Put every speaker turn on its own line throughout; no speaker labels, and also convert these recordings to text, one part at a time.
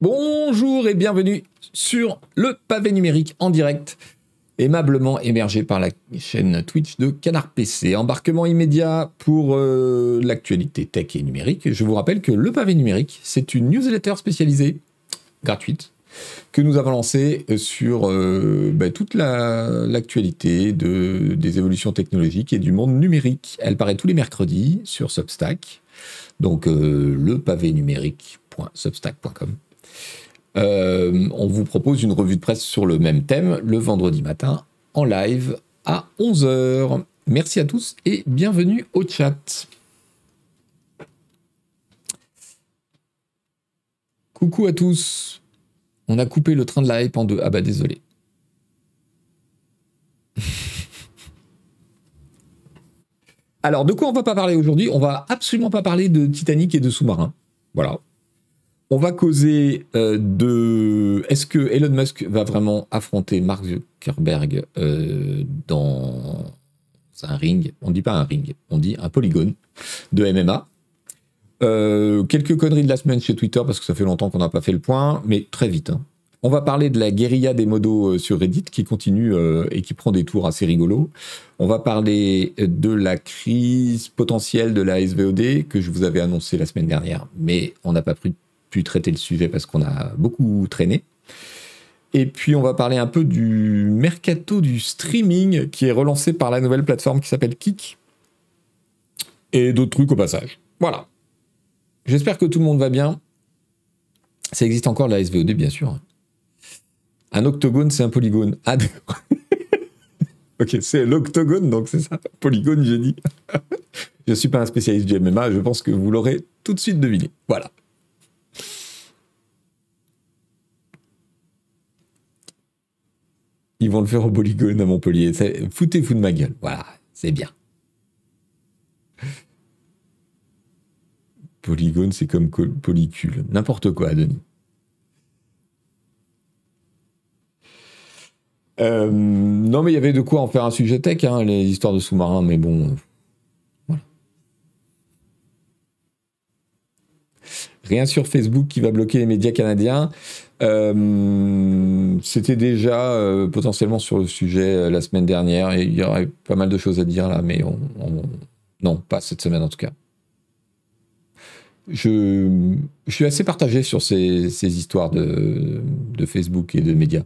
Bonjour et bienvenue sur le pavé numérique en direct, aimablement émergé par la chaîne Twitch de Canard PC. Embarquement immédiat pour euh, l'actualité tech et numérique. Je vous rappelle que le pavé numérique, c'est une newsletter spécialisée, gratuite, que nous avons lancée sur euh, bah, toute l'actualité de, des évolutions technologiques et du monde numérique. Elle paraît tous les mercredis sur Substack, donc euh. Euh, on vous propose une revue de presse sur le même thème le vendredi matin en live à 11h. Merci à tous et bienvenue au chat. Coucou à tous. On a coupé le train de la hype en deux. Ah bah désolé. Alors, de quoi on va pas parler aujourd'hui? On va absolument pas parler de Titanic et de sous-marins. Voilà. On va causer euh, de. Est-ce que Elon Musk va vraiment affronter Mark Zuckerberg euh, dans un ring? On dit pas un ring, on dit un polygone de MMA. Euh, quelques conneries de la semaine chez Twitter parce que ça fait longtemps qu'on n'a pas fait le point, mais très vite. Hein. On va parler de la guérilla des modos sur Reddit qui continue et qui prend des tours assez rigolos. On va parler de la crise potentielle de la SVOD que je vous avais annoncé la semaine dernière, mais on n'a pas pris pu traiter le sujet parce qu'on a beaucoup traîné. Et puis on va parler un peu du mercato du streaming qui est relancé par la nouvelle plateforme qui s'appelle Kik. Et d'autres trucs au passage. Voilà. J'espère que tout le monde va bien. Ça existe encore la SVOD bien sûr. Un octogone, c'est un polygone. Ah ok, c'est l'octogone, donc c'est ça. Polygone, j'ai dit. je ne suis pas un spécialiste du MMA, je pense que vous l'aurez tout de suite deviné. Voilà. Ils vont le faire au polygone à Montpellier. Foutez-vous de ma gueule. Voilà, c'est bien. Polygone, c'est comme polycule. N'importe quoi, Denis. Euh, non, mais il y avait de quoi en faire un sujet tech, hein, les histoires de sous-marins, mais bon. Voilà. Rien sur Facebook qui va bloquer les médias canadiens. Euh, c'était déjà euh, potentiellement sur le sujet euh, la semaine dernière et il y aurait pas mal de choses à dire là, mais on, non, pas cette semaine en tout cas. Je, suis assez partagé sur ces, histoires de, Facebook et de médias.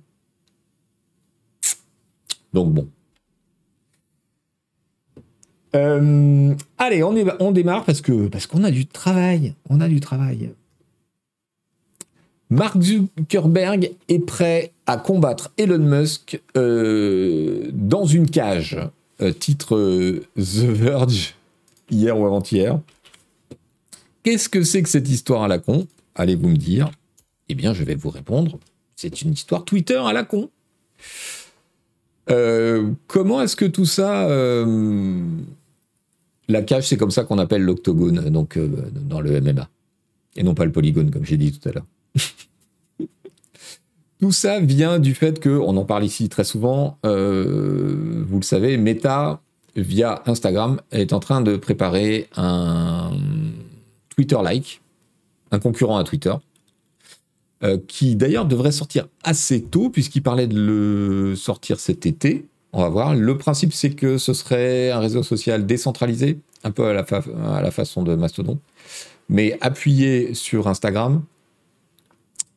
Donc bon. allez, on, démarre parce parce qu'on a du travail. On a du travail. Mark Zuckerberg est prêt à combattre Elon Musk euh, dans une cage. Euh, titre euh, The Verge, hier ou avant-hier. Qu'est-ce que c'est que cette histoire à la con? Allez-vous me dire? Eh bien, je vais vous répondre. C'est une histoire Twitter à la con. comment est-ce que tout ça... la cage, c'est comme ça qu'on appelle l'octogone, donc dans le MMA. Et non pas le polygone, comme j'ai dit tout à l'heure. Tout ça vient du fait que, on en parle ici très souvent, euh, vous le savez, Meta, via Instagram, est en train de préparer un Twitter-like, un concurrent à Twitter, euh, qui d'ailleurs devrait sortir assez tôt, puisqu'il parlait de le sortir cet été. On va voir. Le principe, c'est que ce serait un réseau social décentralisé, un peu à la, à la façon de Mastodon, mais appuyé sur Instagram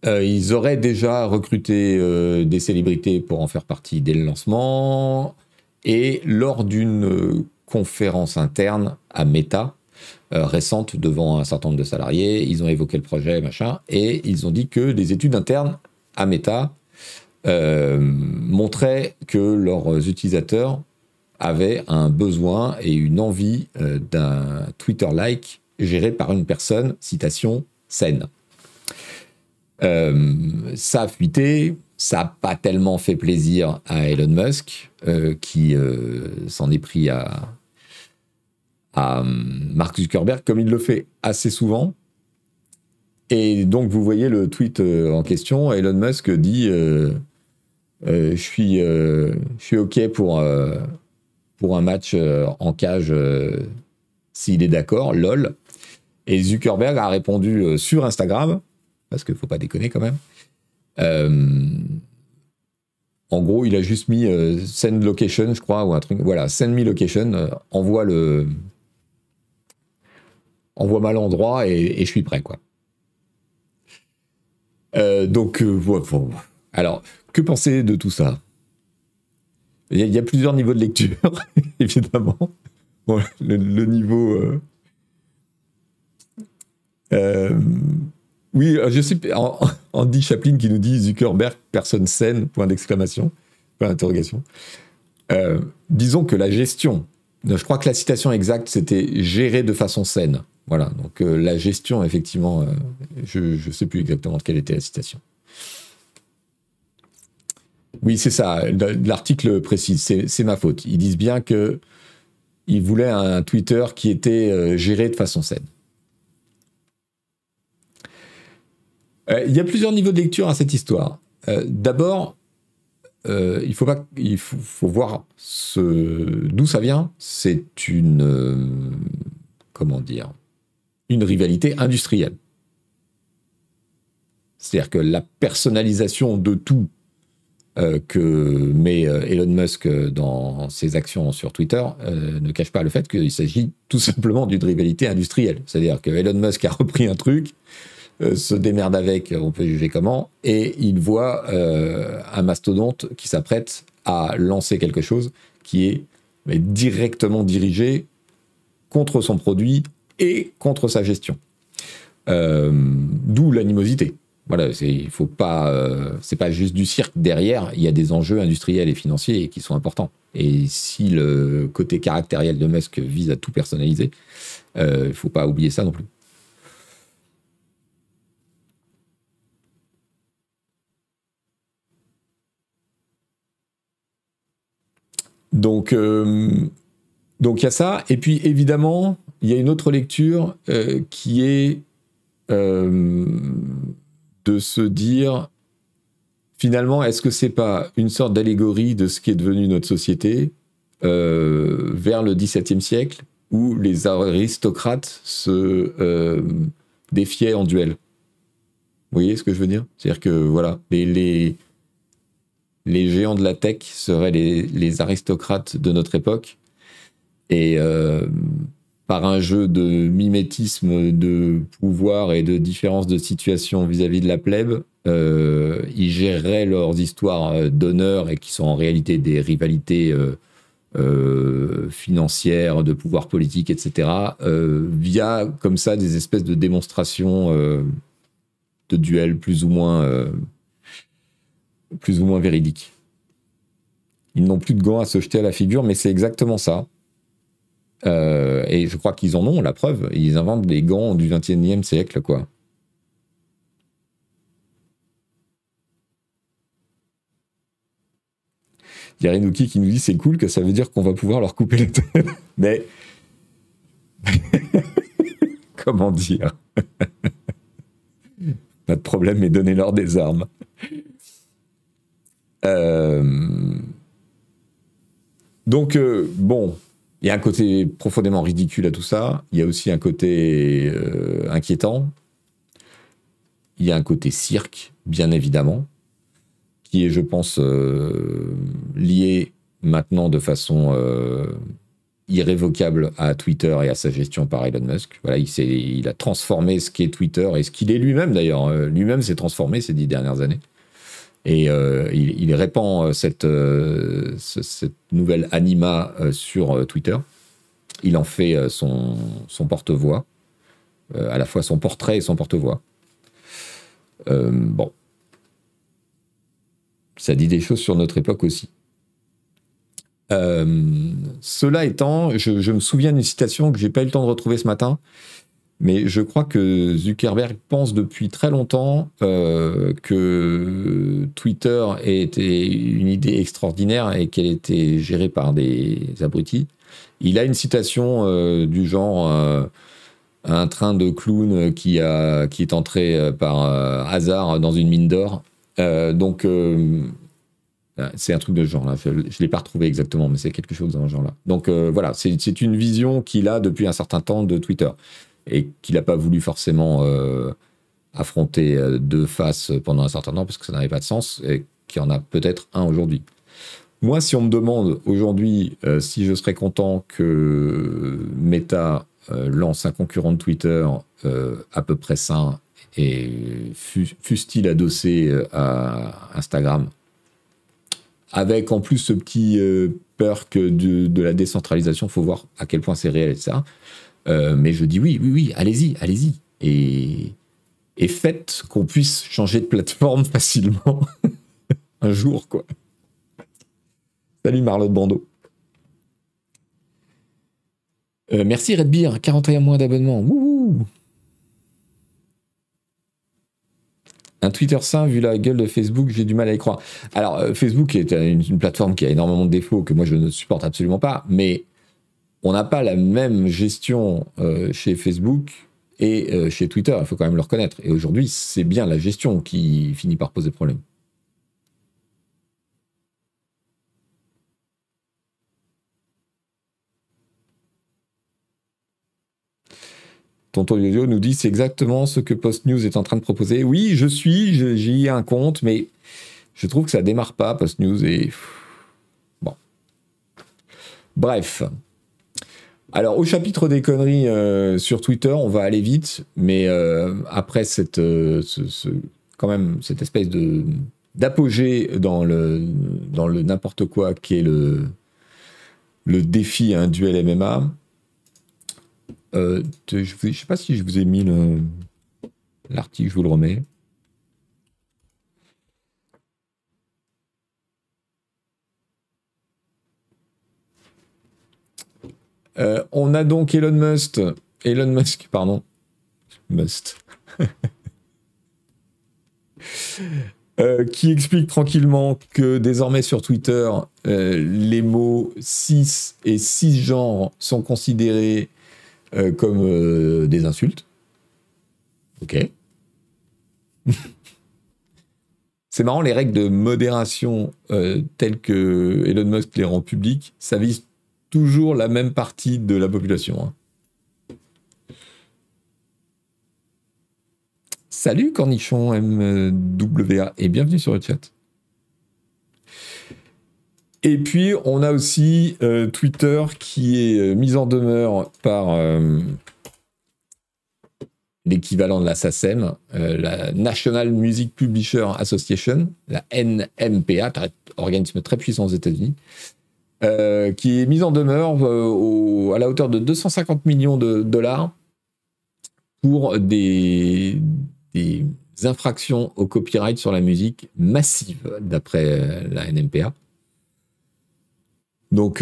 euh, ils auraient déjà recruté euh, des célébrités pour en faire partie dès le lancement. Et lors d'une euh, conférence interne à Meta, récente devant un certain nombre de salariés, ils ont évoqué le projet, machin, et ils ont dit que des études internes à Meta montraient que leurs utilisateurs avaient un besoin et une envie d'un Twitter-like géré par une personne, citation, saine. Euh, ça a fuité, ça n'a pas tellement fait plaisir à Elon Musk, euh, qui euh, s'en est pris à, Mark Zuckerberg, comme il le fait assez souvent. Et donc, vous voyez le tweet en question. Elon Musk dit je, suis, je suis OK pour, pour un match en cage s'il est d'accord, lol. Et Zuckerberg a répondu sur Instagram parce qu'il faut pas déconner quand même. en gros, il a juste mis send location, je crois, ou un truc. Voilà, send me location, envoie le. Envoie-moi l'endroit et, et, je suis prêt, quoi. donc, voilà. Alors, que penser de tout ça? Il y, a, plusieurs niveaux de lecture, évidemment. le, niveau. Euh, euh, oui, je sais, Andy Chaplin qui nous dit Zuckerberg, personne saine, point d'exclamation, point d'interrogation. Euh, disons que la gestion, je crois que la citation exacte, c'était gérer de façon saine. Voilà, donc la gestion, effectivement, je ne sais plus exactement de quelle était la citation. Oui, c'est ça. L'article précise, c'est ma faute. Ils disent bien que ils voulaient un Twitter qui était euh, géré de façon saine. Euh, il y a plusieurs niveaux de lecture à cette histoire. Euh, d'abord, il faut pas, il faut, voir d'où ça vient. C'est une, comment dire, une rivalité industrielle. C'est-à-dire que la personnalisation de tout euh, que met euh, Elon Musk dans ses actions sur Twitter euh, ne cache pas le fait qu'il s'agit tout simplement d'une rivalité industrielle. C'est-à-dire que Elon Musk a repris un truc, se démerde avec, on peut juger comment, et il voit un mastodonte qui s'apprête à lancer quelque chose qui est directement dirigé contre son produit et contre sa gestion. D'où l'animosité. Voilà, euh, c'est pas juste du cirque derrière. Il y a des enjeux industriels et financiers qui sont importants. Et si le côté caractériel de Musk vise à tout personnaliser, euh, il faut pas oublier ça non plus. Donc, euh, donc il y a ça. Et puis évidemment, il y a une autre lecture euh, qui est de se dire finalement, est-ce que c'est pas une sorte d'allégorie de ce qui est devenu notre société euh, vers le XVIIe siècle où les aristocrates se euh, défiaient en duel? Vous voyez ce que je veux dire? C'est-à-dire que voilà, les, géants de la tech seraient les, aristocrates de notre époque. Et euh, par un jeu de mimétisme de pouvoir et de différence de situation vis-à-vis de la plèbe, euh, ils géreraient leurs histoires euh, d'honneur et qui sont en réalité des rivalités financières, de pouvoir politique, etc., via comme ça des espèces de démonstrations de duels plus ou moins plus ou moins véridiques. Ils n'ont plus de gants à se jeter à la figure, mais c'est exactement ça. Euh, et je crois qu'ils en ont la preuve. Ils inventent des gants du 21e siècle, quoi. Il y a Renouki qui nous dit c'est cool que ça veut dire qu'on va pouvoir leur couper les tête. Mais. Comment dire? Pas de problème, mais donnez-leur des armes. Euh, donc, euh, bon, il y a un côté profondément ridicule à tout ça. Il y a aussi un côté euh, inquiétant. Il y a un côté cirque, bien évidemment, qui est, je pense, lié maintenant de façon irrévocable à Twitter et à sa gestion par Elon Musk. Il, il a transformé ce qu'est Twitter et ce qu'il est lui-même d'ailleurs. Lui-même s'est transformé ces dix dernières années. Et euh, il, répand euh, cette, euh, cette nouvelle anima sur Twitter. Il en fait son, son porte-voix, à la fois son portrait et son porte-voix. bon. Ça dit des choses sur notre époque aussi. cela étant, je, je, me souviens d'une citation que j'ai pas eu le temps de retrouver ce matin, mais je crois que Zuckerberg pense depuis très longtemps euh, que Twitter était une idée extraordinaire et qu'elle était gérée par des abrutis. Il a une citation euh, du genre euh, un train de clown qui, a, qui est entré par hasard dans une mine d'or. donc c'est un truc de ce genre-là. Je ne l'ai pas retrouvé exactement, mais c'est quelque chose dans ce genre-là. Donc voilà, c'est une vision qu'il a depuis un certain temps de Twitter et qu'il n'a pas voulu forcément euh, affronter deux faces pendant un certain temps parce que ça n'avait pas de sens et qu'il y en a peut-être un aujourd'hui. Moi, si on me demande aujourd'hui si je serais content que Meta lance un concurrent de Twitter à peu près sain et fût-il adossé à Instagram, avec en plus ce petit perk de, de la décentralisation, il faut voir à quel point c'est réel, ça. Euh, mais je dis oui, oui, oui, allez-y, allez-y. Et, faites qu'on puisse changer de plateforme facilement un jour, quoi. Salut Marlotte Bando. Euh, merci Redbeer, 41 mois d'abonnement. Un Twitter sain, vu la gueule de Facebook, j'ai du mal à y croire. Alors, euh, Facebook est une, plateforme qui a énormément de défauts que moi je ne supporte absolument pas, mais on n'a pas la même gestion euh, chez Facebook et euh, chez Twitter, il faut quand même le reconnaître. Et aujourd'hui, c'est bien la gestion qui finit par poser problème. Tonton Yoyo nous dit c'est exactement ce que PostNews est en train de proposer. Oui, je suis, j'y ai un compte, mais je trouve que ça démarre pas PostNews et bon. Bref, alors, au chapitre des conneries euh, sur Twitter, on va aller vite, mais euh, après cette, euh, quand même, cette espèce de d'apogée dans le, n'importe quoi qui est le, défi un duel MMA. je ne sais pas si je vous ai mis l'article, je vous le remets. Euh, on a donc Elon Musk, Elon Musk, pardon, euh, qui explique tranquillement que désormais sur Twitter, euh, les mots cis et cisgenre sont considérés comme des insultes. Ok. C'est marrant, les règles de modération telles que Elon Musk les rend publiques, ça vise toujours la même partie de la population. Hein. Salut Cornichon MWA et bienvenue sur le chat. Et puis on a aussi euh, Twitter qui est euh, mis en demeure par euh, l'équivalent de la SACEM, la National Music Publisher Association, la NMPA, organisme très puissant aux États-Unis, euh, qui est mise en demeure euh, à la hauteur de 250 millions de dollars pour des, infractions au copyright sur la musique massives, d'après euh, la NMPA. Donc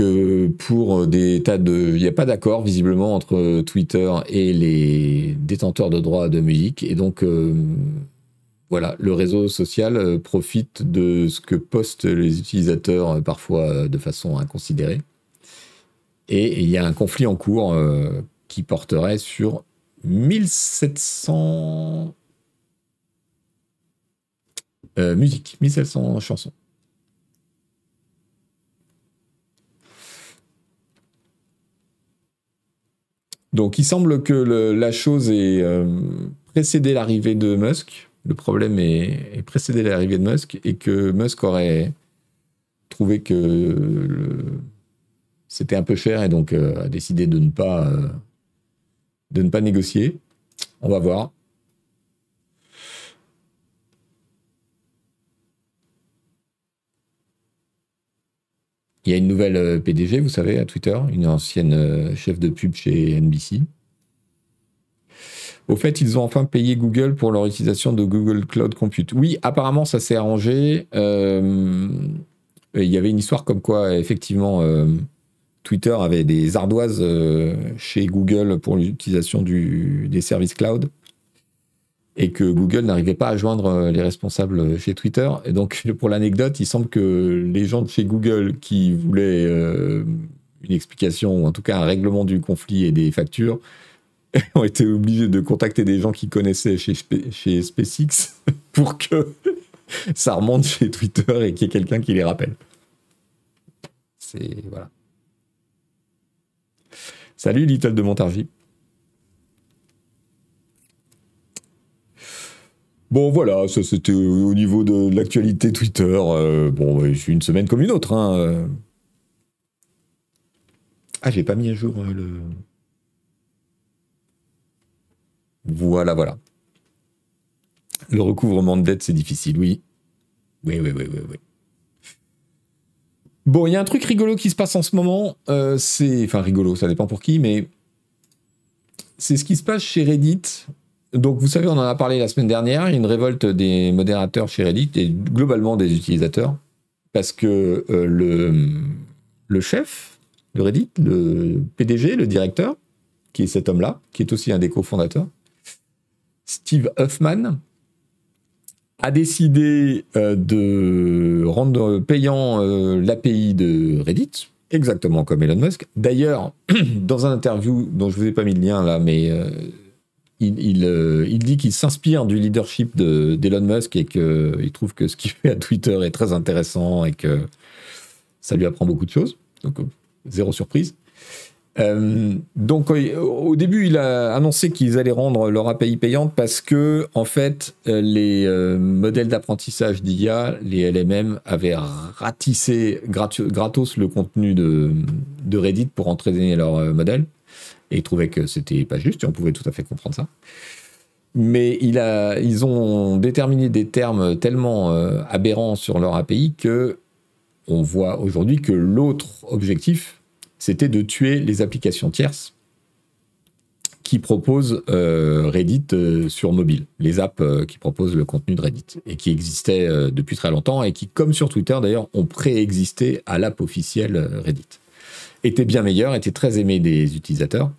pour des tas de... Il n'y a pas d'accord visiblement entre Twitter et les détenteurs de droits de musique. Et donc voilà, le réseau social euh, profite de ce que postent les utilisateurs euh, parfois euh, de façon inconsidérée. Et il y a un conflit en cours qui porterait sur 1700 musiques, 1700 chansons. Donc il semble que la chose ait précédé l'arrivée de Musk, le problème est, précédé l'arrivée de Musk et que Musk aurait trouvé que c'était un peu cher et donc euh, a décidé de ne pas euh, de ne pas négocier. On va voir. Il y a une nouvelle euh, PDG, vous savez, à Twitter, une ancienne chef de pub chez NBC. Au fait, ils ont enfin payé Google pour leur utilisation de Google Cloud Compute. Oui, apparemment, ça s'est arrangé. Euh, il y avait une histoire comme quoi, effectivement, euh, Twitter avait des ardoises euh, chez Google pour l'utilisation des services cloud et que Google n'arrivait pas à joindre les responsables chez Twitter. Et donc, pour l'anecdote, il semble que les gens de chez Google qui voulaient une explication, ou en tout cas un règlement du conflit et des factures, ont été obligés de contacter des gens qui connaissaient chez, chez SpaceX pour que ça remonte chez Twitter et qu'il y ait quelqu'un qui les rappelle. C'est. Voilà. Salut Little de Montargis. Bon, voilà, ça c'était au niveau de l'actualité Twitter. Euh, bon, suis une semaine comme une autre. Hein. Ah, j'ai pas mis à jour le. Voilà, voilà. Le recouvrement de dette, c'est difficile, oui. Oui, oui, oui, oui, oui. Bon, il y a un truc rigolo qui se passe en ce moment. Euh, c'est, enfin rigolo, ça dépend pour qui, mais c'est ce qui se passe chez Reddit. Donc, vous savez, on en a parlé la semaine dernière. Il y a une révolte des modérateurs chez Reddit et globalement des utilisateurs parce que euh, le, le chef de Reddit, le PDG, le directeur, qui est cet homme-là, qui est aussi un des cofondateurs, Steve Huffman, a décidé euh, de rendre payant euh, l'API de Reddit, exactement comme Elon Musk. D'ailleurs, dans un interview dont je ne vous ai pas mis le lien là, mais euh, il, dit qu'il s'inspire du leadership d'Elon Musk et qu'il trouve que ce qu'il fait à Twitter est très intéressant et que ça lui apprend beaucoup de choses. Donc, zéro surprise. Euh, donc au début, il a annoncé qu'ils allaient rendre leur API payante parce que en fait, euh, les euh, modèles d'apprentissage d'IA, les LMM, avaient ratissé gratos le contenu de, Reddit pour entraîner leur modèle. Et il trouvait que c'était pas juste, et on pouvait tout à fait comprendre ça. Mais ils ont déterminé des termes tellement aberrants sur leur API que on voit aujourd'hui que l'autre objectif, c'était de tuer les applications tierces qui proposent euh, Reddit euh, sur mobile, les apps euh, qui proposent le contenu de Reddit et qui existaient depuis très longtemps et qui, comme sur Twitter d'ailleurs, ont préexisté à l'app officielle Reddit. Étaient bien meilleurs, étaient très aimés des utilisateurs.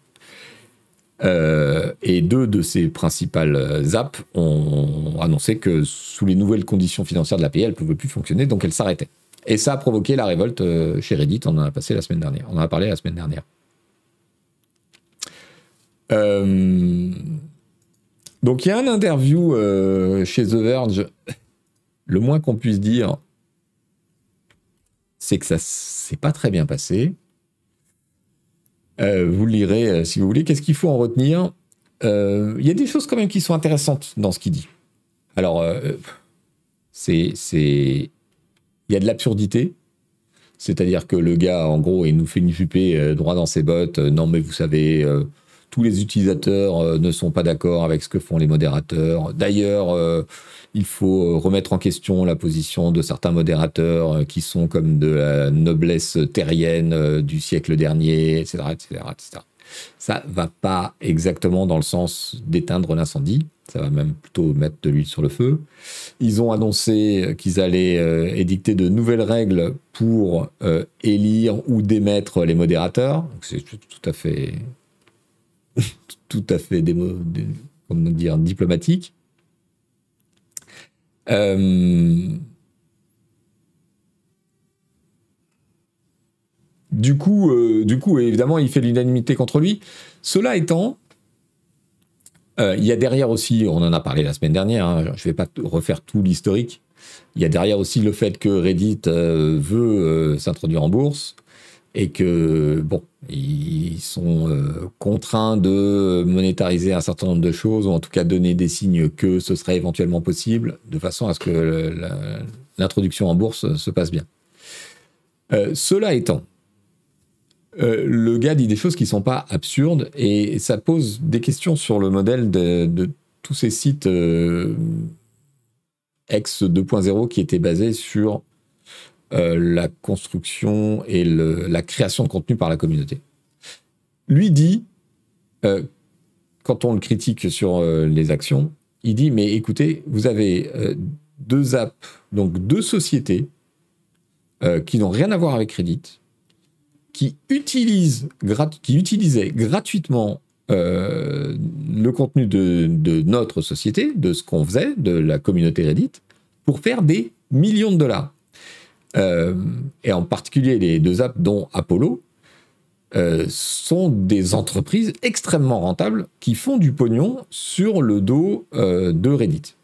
et deux de ces principales apps ont annoncé que sous les nouvelles conditions financières de l'API, elles ne pouvaient plus fonctionner, donc elles s'arrêtaient. Et ça a provoqué la révolte euh, chez Reddit. On en a passé la semaine dernière. On en a parlé la semaine dernière. Euh, donc il y a un interview euh, chez The Verge. Le moins qu'on puisse dire, c'est que ça s'est pas très bien passé. vous le lirez si vous voulez. Qu'est-ce qu'il faut en retenir? Il y a des choses quand même qui sont intéressantes dans ce qu'il dit. Alors, c'est il y a de l'absurdité. C'est-à-dire que le gars, en gros, il nous fait une jupée euh, droit dans ses bottes. Euh, non, mais vous savez, euh, tous les utilisateurs ne sont pas d'accord avec ce que font les modérateurs. D'ailleurs, il faut remettre en question la position de certains modérateurs qui sont comme de la noblesse terrienne du siècle dernier, etc., etc., etc. Ça va pas exactement dans le sens d'éteindre l'incendie. Ça va même plutôt mettre de l'huile sur le feu. Ils ont annoncé qu'ils allaient euh, édicter de nouvelles règles pour euh, élire ou démettre les modérateurs. C'est tout à fait, tout à fait comment dire, diplomatique. Euh, du coup, du coup, évidemment, il fait l'unanimité contre lui. Cela étant, euh, il y a derrière aussi, on en a parlé la semaine dernière, hein, je ne vais pas refaire tout l'historique, il y a derrière aussi le fait que Reddit euh, veut euh, s'introduire en bourse et que, bon, ils sont contraints de monétariser un certain nombre de choses, ou en tout cas donner des signes que ce serait éventuellement possible, de façon à ce que l'introduction en bourse se passe bien. cela étant, euh, le gars dit des choses qui sont pas absurdes et ça pose des questions sur le modèle de, tous ces sites euh, ex 2.0 qui étaient basés sur euh, la construction et la création de contenu par la communauté. Lui dit, quand on le critique sur les actions, il dit mais écoutez, vous avez deux apps, donc deux sociétés qui n'ont rien à voir avec Reddit qui, utilisait gratuitement euh, le contenu de, notre société, de ce qu'on faisait, de la communauté Reddit, pour faire des millions de dollars. Euh, et en particulier les deux apps dont Apollo, euh, sont des entreprises extrêmement rentables qui font du pognon sur le dos de Reddit.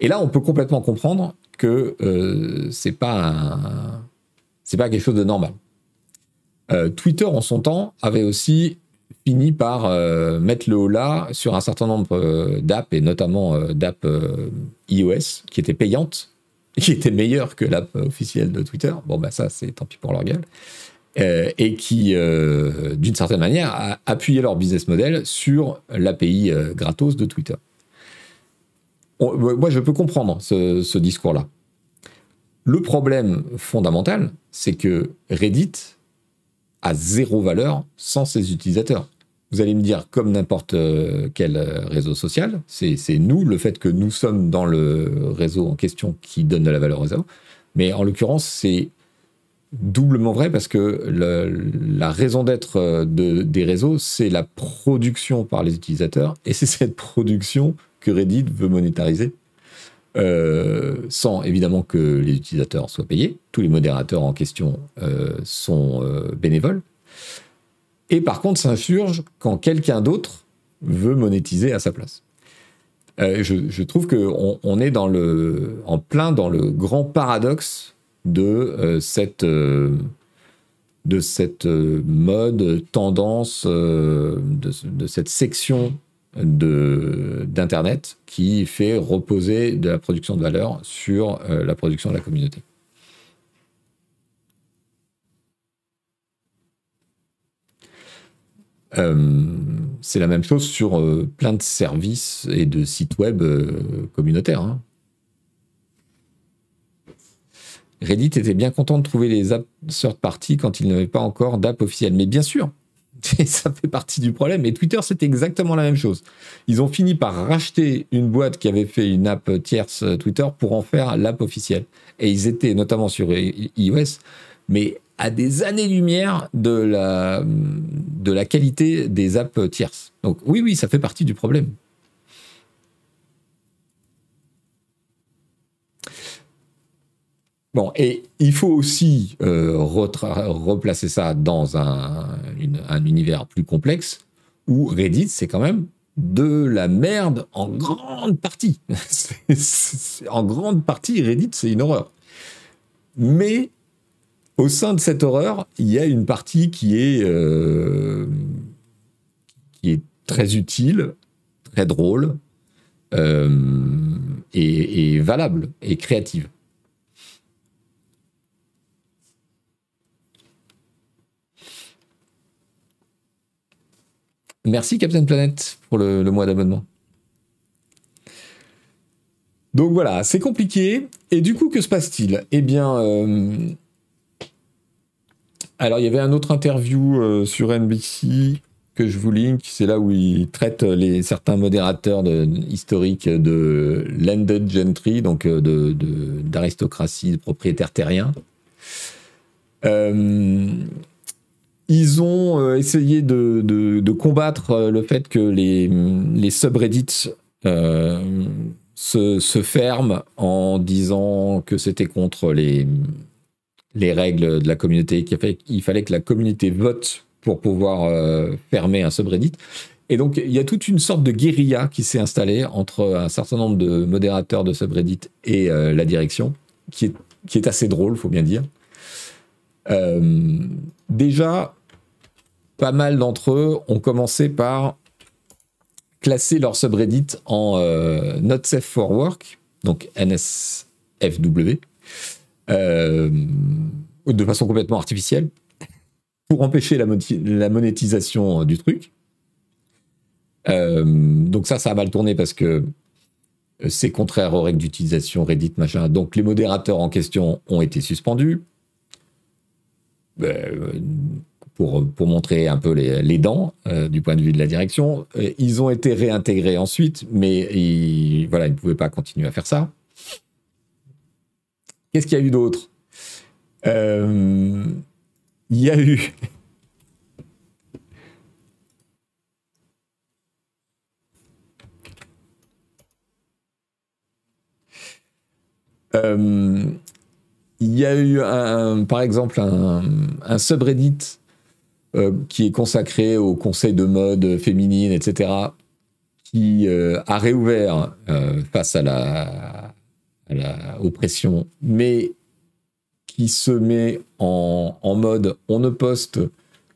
Et là, on peut complètement comprendre que c'est pas c'est pas quelque chose de normal. Euh, Twitter, en son temps, avait aussi fini par euh, mettre le haut là sur un certain nombre euh, d'apps, et notamment d'apps iOS, qui étaient payantes, qui étaient meilleures que l'app officielle de Twitter. Bon, bah ça, c'est tant pis pour leur gueule. et qui, d'une certaine manière, a appuyé leur business model sur l'API gratos de Twitter. moi, je peux comprendre ce discours-là. Le problème fondamental, c'est que Reddit a zéro valeur sans ses utilisateurs. Vous allez me dire, comme n'importe euh, quel euh, réseau social, c'est nous, le fait que nous sommes dans le réseau en question qui donne de la valeur au réseau. Mais en l'occurrence, c'est doublement vrai parce que la raison d'être euh, de, des réseaux, c'est la production par les utilisateurs et c'est cette production que Reddit veut monétariser euh, sans évidemment que les utilisateurs soient payés. Tous les modérateurs en question euh, sont euh, bénévoles. Et par contre, s'insurge quand quelqu'un d'autre veut monétiser à sa place. Je, trouve qu'on on est dans le, en plein dans le grand paradoxe de cette, de cette mode, tendance, de cette section d'Internet qui fait reposer de la production de valeur sur euh, la production de la communauté. Euh, c'est la même chose sur euh, plein de services et de sites web communautaires. Hein. Reddit était bien content de trouver les apps third party quand il n'avait pas encore d'app officielle. Mais bien sûr, ça fait partie du problème. Et Twitter, c'était exactement la même chose. Ils ont fini par racheter une boîte qui avait fait une app tierce euh, Twitter pour en faire l'app officielle. Et ils étaient notamment sur iOS, mais à des années-lumière de la, de la qualité des apps tierces. Donc oui, oui, ça fait partie du problème. Bon, et il faut aussi euh, replacer ça dans un, univers plus complexe où Reddit, c'est quand même de la merde en grande partie. en grande partie, Reddit, c'est une horreur. Mais au sein de cette horreur, il y a une partie qui est, euh, qui est très utile, très drôle euh, et valable et créative. Merci Captain Planet pour le, mois d'abonnement. Donc voilà, c'est compliqué. Et du coup, que se passe-t-il? Eh bien, euh, alors il y avait un autre interview euh, sur NBC que je vous link. C'est là où il traite les, certains modérateurs historiques de landed gentry, donc euh, d'aristocratie, de, de, propriétaires terriens. Ils ont euh, essayé de, combattre euh, le fait que les, les subreddits euh, se, ferment en disant que c'était contre les, les règles de la communauté, qu'il fallait que la communauté vote pour pouvoir fermer un subreddit. Et donc, il y a toute une sorte de guérilla qui s'est installée entre un certain nombre de modérateurs de subreddit et la direction, qui est, qui est assez drôle, faut bien dire. déjà, pas mal d'entre eux ont commencé par classer leur subreddit en euh, Not Safe for Work, donc NSFW, euh, de façon complètement artificielle, pour empêcher la, monétisation du truc. Euh, donc ça, ça a mal tourné parce que c'est contraire aux règles d'utilisation Reddit, machin. Donc les modérateurs en question ont été suspendus. Pour, montrer un peu les, dents euh, du point de vue de la direction. Euh, ils ont été réintégrés ensuite, mais ils, voilà, ils ne pouvaient pas continuer à faire ça. Qu'est-ce qu'il y a eu d'autre? Euh, Il y a eu... il y a eu, un, par exemple, un subreddit euh, qui est consacré au conseil de mode féminine, etc., qui euh, a réouvert euh, face à la, oppression, mais qui se met en, mode on ne poste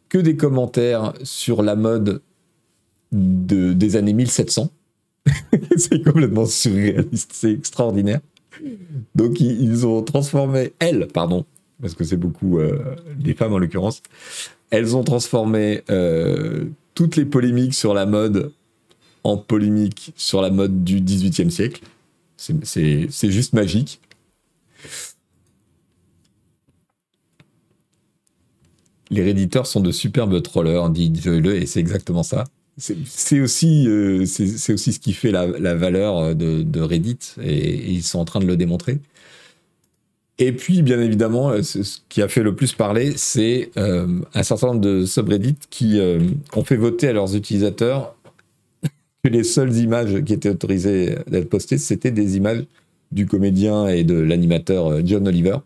que des commentaires sur la mode de, des années 1700. c'est complètement surréaliste, c'est extraordinaire. Donc ils, ont transformé, elles, pardon, parce que c'est beaucoup euh, des femmes en l'occurrence, elles ont transformé euh, toutes les polémiques sur la mode en polémiques sur la mode du 18e siècle. C'est juste magique. Les réditeurs sont de superbes trollers, dit le et c'est exactement ça. C'est aussi, euh, c'est aussi ce qui fait la, valeur de, Reddit, et, ils sont en train de le démontrer. Et puis, bien évidemment, euh, ce qui a fait le plus parler, c'est euh, un certain nombre de subreddits qui ont fait voter à leurs utilisateurs que les seules images qui étaient autorisées d'être postées, c'était des images du comédien et de l'animateur John Oliver.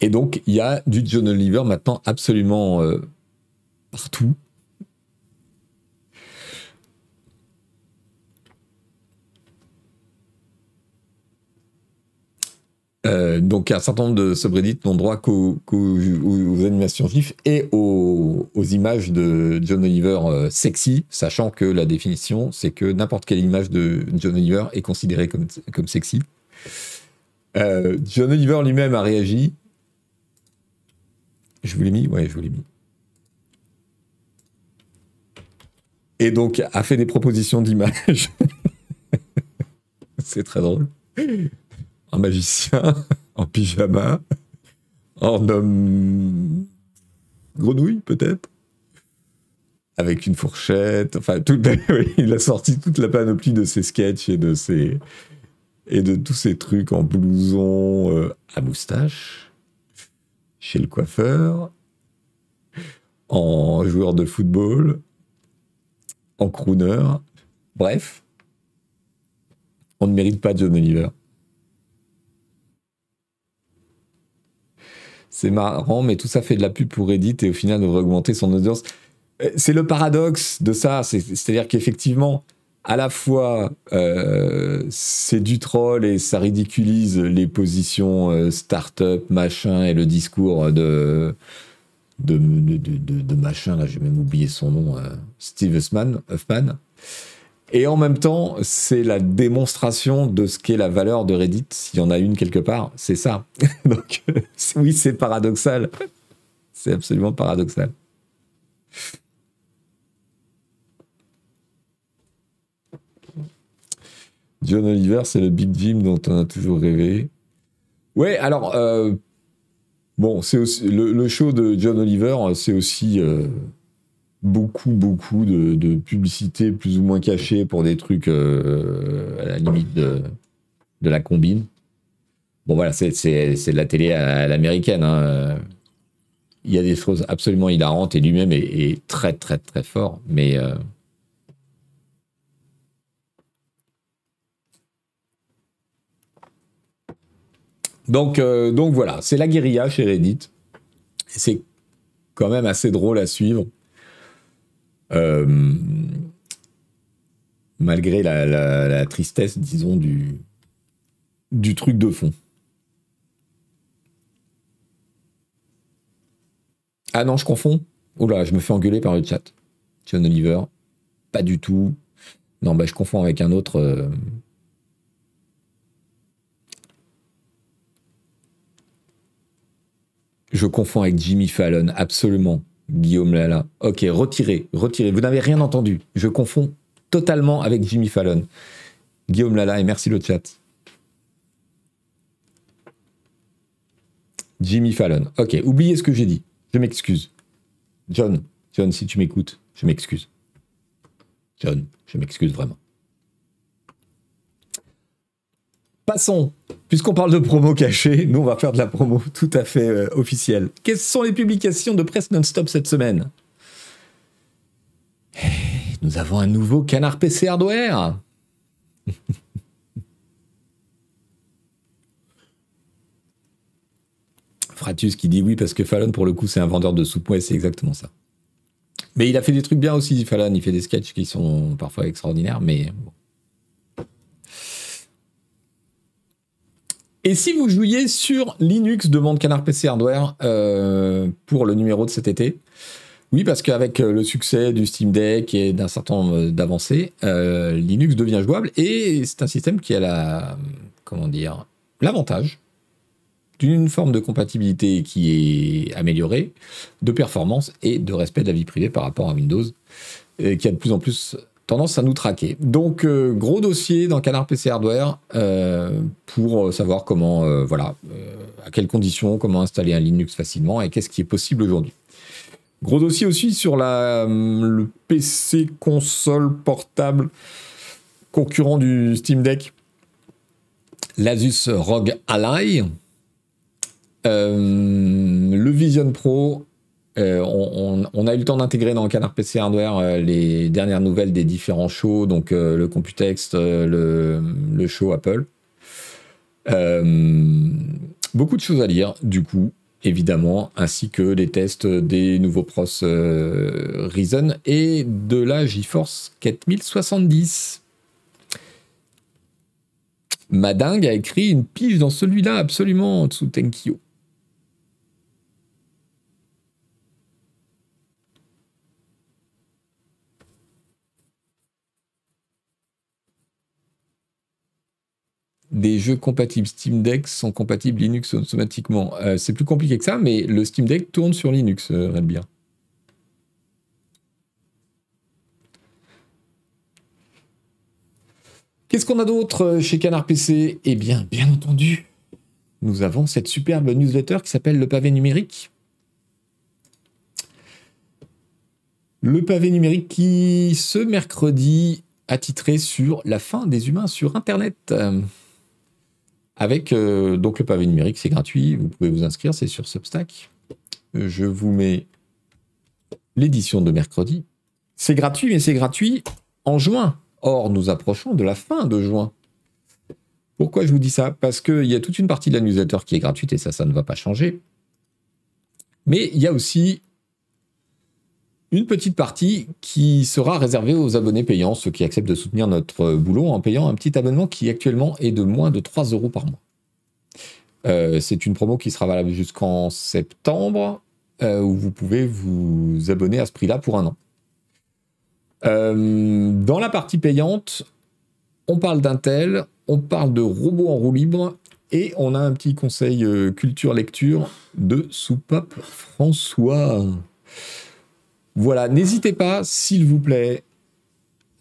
Et donc, il y a du John Oliver maintenant absolument euh, partout. Euh, donc, un certain nombre de subreddits n'ont droit qu'aux, animations GIF et aux, images de John Oliver euh, sexy, sachant que la définition, c'est que n'importe quelle image de John Oliver est considérée comme, sexy. John Oliver lui-même a réagi je vous l'ai mis? Ouais, je vous l'ai mis. Et donc, a fait des propositions d'images. C'est très drôle. Un magicien en pyjama, en homme grenouille peut-être, avec une fourchette. Enfin, il a sorti toute la panoplie de ses sketchs et de ses et de tous ces trucs en blouson euh, à moustache chez le coiffeur, en joueur de football, en crooner. Bref, on ne mérite pas John Oliver. C'est marrant, mais tout ça fait de la pub pour Reddit et au final devrait augmenter son audience. Euh, c'est le paradoxe de ça, c'est-à-dire qu'effectivement, à la fois euh, c'est du troll et ça ridiculise les positions euh, start-up, machin, et le discours de, de, de, machin, là j'ai même oublié son nom, euh, Steve Huffman, Huffman. Et en même temps, c'est la démonstration de ce qu'est la valeur de Reddit, s'il y en a une quelque part, c'est ça. Donc oui, c'est paradoxal. C'est absolument paradoxal. John Oliver, c'est le Big Jim dont on a toujours rêvé. Ouais, alors, euh, bon, c'est aussi, le, show de John Oliver, c'est aussi euh, beaucoup, beaucoup de, publicité plus ou moins cachée pour des trucs euh, à la limite de, la combine. Bon, voilà, c'est de la télé à, l'américaine. Hein. Il y a des choses absolument hilarantes et lui-même est, très, très, très fort, mais. Donc, euh, donc voilà, c'est la guérilla chez Reddit. C'est quand même assez drôle à suivre. Euh, malgré la, tristesse, disons, du, du truc de fond. Ah non, je confonds. Oula, je me fais engueuler par le chat. John Oliver. Pas du tout. Non, bah, je confonds avec un autre. Euh, Je confonds avec Jimmy Fallon, absolument. Guillaume Lala. Ok, retirez, retirez. Vous n'avez rien entendu. Je confonds totalement avec Jimmy Fallon. Guillaume Lala, et merci le chat. Jimmy Fallon. Ok, oubliez ce que j'ai dit. Je m'excuse. John, John, si tu m'écoutes, je m'excuse. John, je m'excuse vraiment. Puisqu'on parle de promo cachée, nous on va faire de la promo tout à fait euh, officielle. Quelles sont les publications de presse non-stop cette semaine? Eh, Nous avons un nouveau canard PC hardware. Fratus qui dit oui parce que Fallon pour le coup c'est un vendeur de soupe. Ouais, c'est exactement ça. Mais il a fait des trucs bien aussi, Fallon. Il fait des sketchs qui sont parfois extraordinaires, mais Et si vous jouiez sur Linux, demande Canard PC Hardware euh, pour le numéro de cet été? Oui, parce qu'avec euh, le succès du Steam Deck et d'un certain nombre d'avancées, euh, Linux devient jouable et c'est un système qui a la, comment dire, l'avantage d'une forme de compatibilité qui est améliorée, de performance et de respect de la vie privée par rapport à Windows, qui a de plus en plus tendance à nous traquer. Donc, euh, gros dossier dans Canard PC Hardware euh, pour euh, savoir comment, voilà, à quelles conditions, comment installer un Linux facilement et qu'est-ce qui est possible aujourd'hui. Gros dossier aussi sur la, le PC console portable concurrent du Steam Deck, l'Asus ROG Ally. le Vision Pro euh, on, a eu le temps d'intégrer dans le Canard PC Hardware euh, les dernières nouvelles des différents shows, donc euh, le Computex, le, show Apple. beaucoup de choses à lire, du coup, évidemment, ainsi que les tests des nouveaux pros Reason et de la GeForce 4070. Madingue a écrit une pige dans celui-là absolument en Tenkyo. Des jeux compatibles Steam Deck sont compatibles Linux automatiquement. Euh, c'est plus compliqué que ça, mais le Steam Deck tourne sur Linux, euh, Redbeer. Qu'est-ce qu'on a d'autre euh, chez Canard PC Eh bien, bien entendu, nous avons cette superbe newsletter qui s'appelle Le pavé numérique. Le pavé numérique qui, ce mercredi, a titré sur la fin des humains sur Internet avec euh, donc le pavé numérique, c'est gratuit, vous pouvez vous inscrire, c'est sur Substack. Je vous mets l'édition de mercredi. C'est gratuit, mais c'est gratuit en juin. Or, nous approchons de la fin de juin. Pourquoi je vous dis ça? Parce qu'il y a toute une partie de la qui est gratuite et ça, ça ne va pas changer. Mais il y a aussi une petite partie qui sera réservée aux abonnés payants, ceux qui acceptent de soutenir notre boulot en payant un petit abonnement qui actuellement est de moins de 3 euros par mois. Euh, c'est une promo qui sera valable jusqu'en septembre, euh, où vous pouvez vous abonner à ce prix-là pour un an. Euh, dans la partie payante, on parle d'Intel, on parle de robots en roue libre, et on a un petit conseil culture-lecture de Soupape François. Voilà, n'hésitez pas, s'il vous plaît,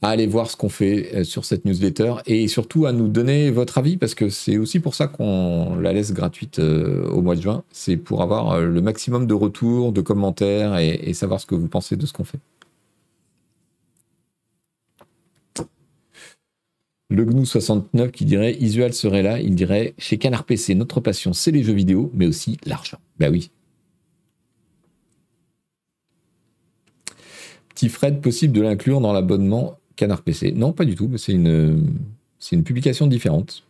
à aller voir ce qu'on fait euh, sur cette newsletter et surtout à nous donner votre avis parce que c'est aussi pour ça qu'on la laisse gratuite euh, au mois de juin. C'est pour avoir euh, le maximum de retours, de commentaires et, savoir ce que vous pensez de ce qu'on fait. Le GNU 69 qui dirait Isual serait là, il dirait chez Canard PC, notre passion c'est les jeux vidéo, mais aussi l'argent. Ben oui, Fred, possible de l'inclure dans l'abonnement Canard PC Non, pas du tout, c'est une, c'est une publication différente.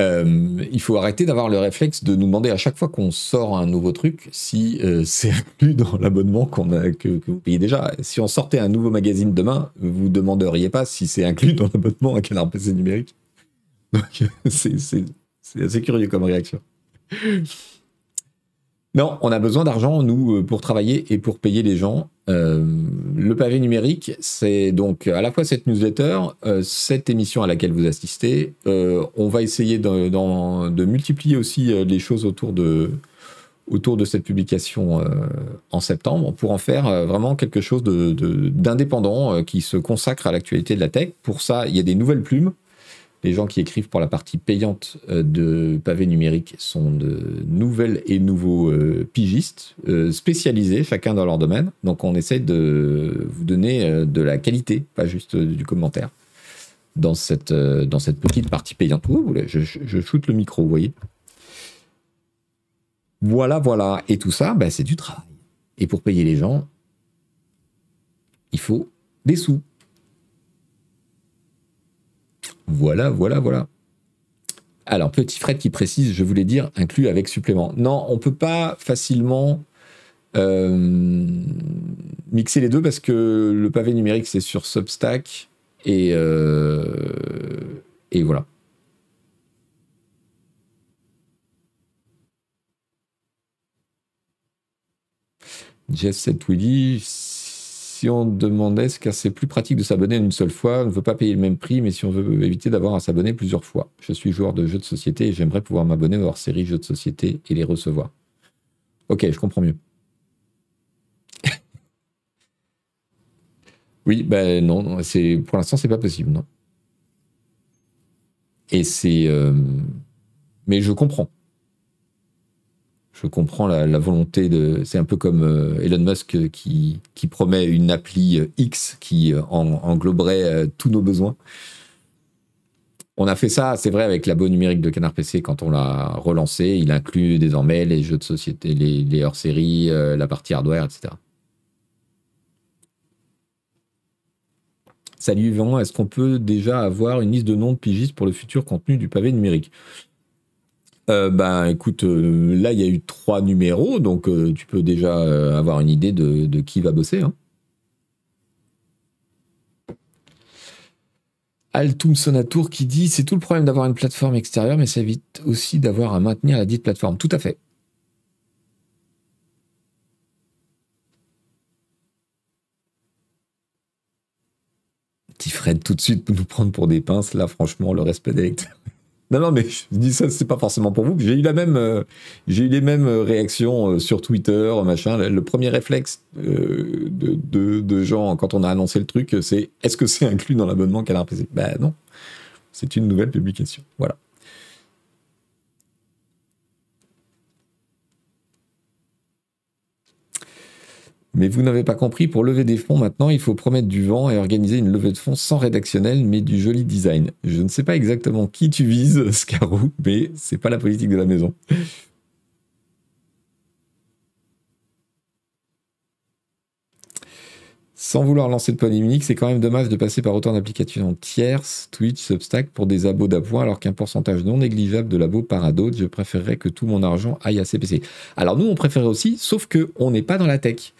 Euh, il faut arrêter d'avoir le réflexe de nous demander à chaque fois qu'on sort un nouveau truc si euh, c'est inclus dans l'abonnement qu'on a, que, vous payez déjà. Si on sortait un nouveau magazine demain, vous ne demanderiez pas si c'est inclus dans l'abonnement à Canard PC numérique. c'est assez curieux comme réaction. Non, on a besoin d'argent, nous, euh, pour travailler et pour payer les gens. Euh, le pavé numérique, c'est donc à la fois cette newsletter, euh, cette émission à laquelle vous assistez. on va essayer de, multiplier aussi les choses autour de, cette publication en septembre pour en faire vraiment quelque chose d'indépendant qui se consacre à l'actualité de la tech. Pour ça, il y a des nouvelles plumes les gens qui écrivent pour la partie payante euh, de pavé numérique sont de nouvelles et nouveaux euh, pigistes euh, spécialisés, chacun dans leur domaine. Donc on essaie de vous donner de la qualité, pas juste du commentaire, dans cette, petite partie payante. je, le micro, vous voyez. Voilà, voilà. Et tout ça, ben, c'est du travail. Et pour payer les gens, il faut des sous. Voilà, voilà, voilà. Alors, petit Fred qui précise, je voulais dire, inclus avec supplément. Non, on ne peut pas facilement mixer les deux parce que le pavé numérique, c'est sur Substack. Et, et voilà. Jeff 7 Willy, si on demandait car c'est plus pratique de s'abonner une seule fois, on ne veut pas payer le même prix, mais si on veut éviter d'avoir à s'abonner plusieurs fois. Je suis joueur de jeux de société et j'aimerais pouvoir m'abonner aux hors-série jeux de société et les recevoir. Ok, je comprends mieux. oui, ben non, c'est pour l'instant c'est pas possible, non. Et c'est, euh, mais je comprends je comprends la, volonté de. C'est un peu comme euh, Elon Musk qui, qui, promet une appli euh, X qui euh, engloberait tous nos besoins. On a fait ça, c'est vrai, avec l'abo numérique de Canard PC quand on l'a relancé. Il inclut désormais les jeux de société, les, hors-séries, la partie hardware, etc. Salut Yvan, est-ce qu'on peut déjà avoir une liste de noms de pigistes pour le futur contenu du pavé numérique? Euh, ben écoute, euh, là il y a eu trois numéros, donc euh, tu peux déjà avoir une idée de, qui va bosser. Hein. Altum Sonatour qui dit c'est tout le problème d'avoir une plateforme extérieure, mais ça évite aussi d'avoir à maintenir la dite plateforme. Tout à fait. Petit Fred tout de suite nous prendre pour des pinces, là franchement le respect des. Non, non, mais je dis ça, c'est pas forcément pour vous. J'ai eu la même, euh, j'ai eu les mêmes euh, réactions euh, sur Twitter, machin. Le, premier réflexe de, de, gens quand on a annoncé le truc, c'est est-ce que c'est inclus dans l'abonnement Canard PC Ben non, c'est une nouvelle publication. Voilà. Mais vous n'avez pas compris, pour lever des fonds maintenant, il faut promettre du vent et organiser une levée de fonds sans rédactionnel, mais du joli design. Je ne sais pas exactement qui tu vises, Scarou, mais c'est pas la politique de la maison. Sans vouloir lancer de polémique, c'est quand même dommage de passer par autant d'applications tierces, Twitch, Substack, pour des abos d'appoint, alors qu'un pourcentage non négligeable de l'abo part à d'autres. Je préférerais que tout mon argent aille à CPC. Alors nous, on préférait aussi, sauf que on n'est pas dans la tech.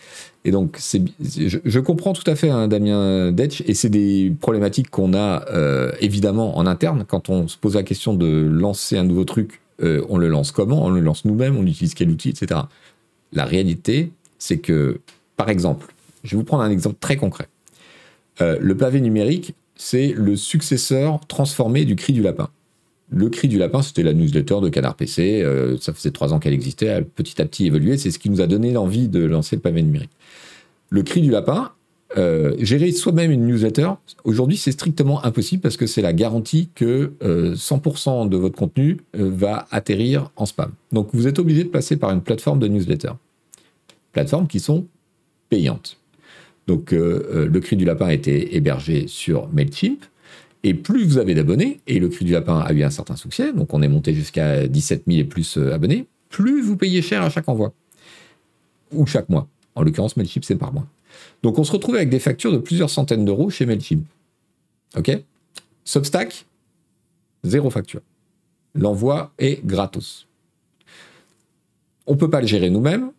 Et donc, je, comprends tout à fait hein, Damien Detch, et c'est des problématiques qu'on a euh, évidemment en interne. Quand on se pose la question de lancer un nouveau truc, euh, on le lance comment? On le lance nous-mêmes, on utilise quel outil, etc. La réalité, c'est que, par exemple, je vais vous prendre un exemple très concret. Euh, le pavé numérique, c'est le successeur transformé du cri du lapin. Le cri du lapin, c'était la newsletter de Canard PC. Euh, ça faisait trois ans qu'elle existait, elle a petit à petit évolué. C'est ce qui nous a donné l'envie de lancer le pavé numérique. Le cri du lapin, euh, gérer soi-même une newsletter, aujourd'hui, c'est strictement impossible parce que c'est la garantie que 100% de votre contenu va atterrir en spam. Donc, vous êtes obligé de passer par une plateforme de newsletter. Plateformes qui sont payantes. Donc euh, euh, le cri du lapin été hébergé sur MailChimp. Et plus vous avez d'abonnés, et le cri du lapin a eu un certain succès, donc on est monté jusqu'à 17 000 et plus euh, abonnés, plus vous payez cher à chaque envoi. Ou chaque mois. En l'occurrence, MailChimp, c'est par mois. Donc on se retrouve avec des factures de plusieurs centaines d'euros chez MailChimp. OK? Substack, zéro facture. L'envoi est gratos. On ne peut pas le gérer nous-mêmes,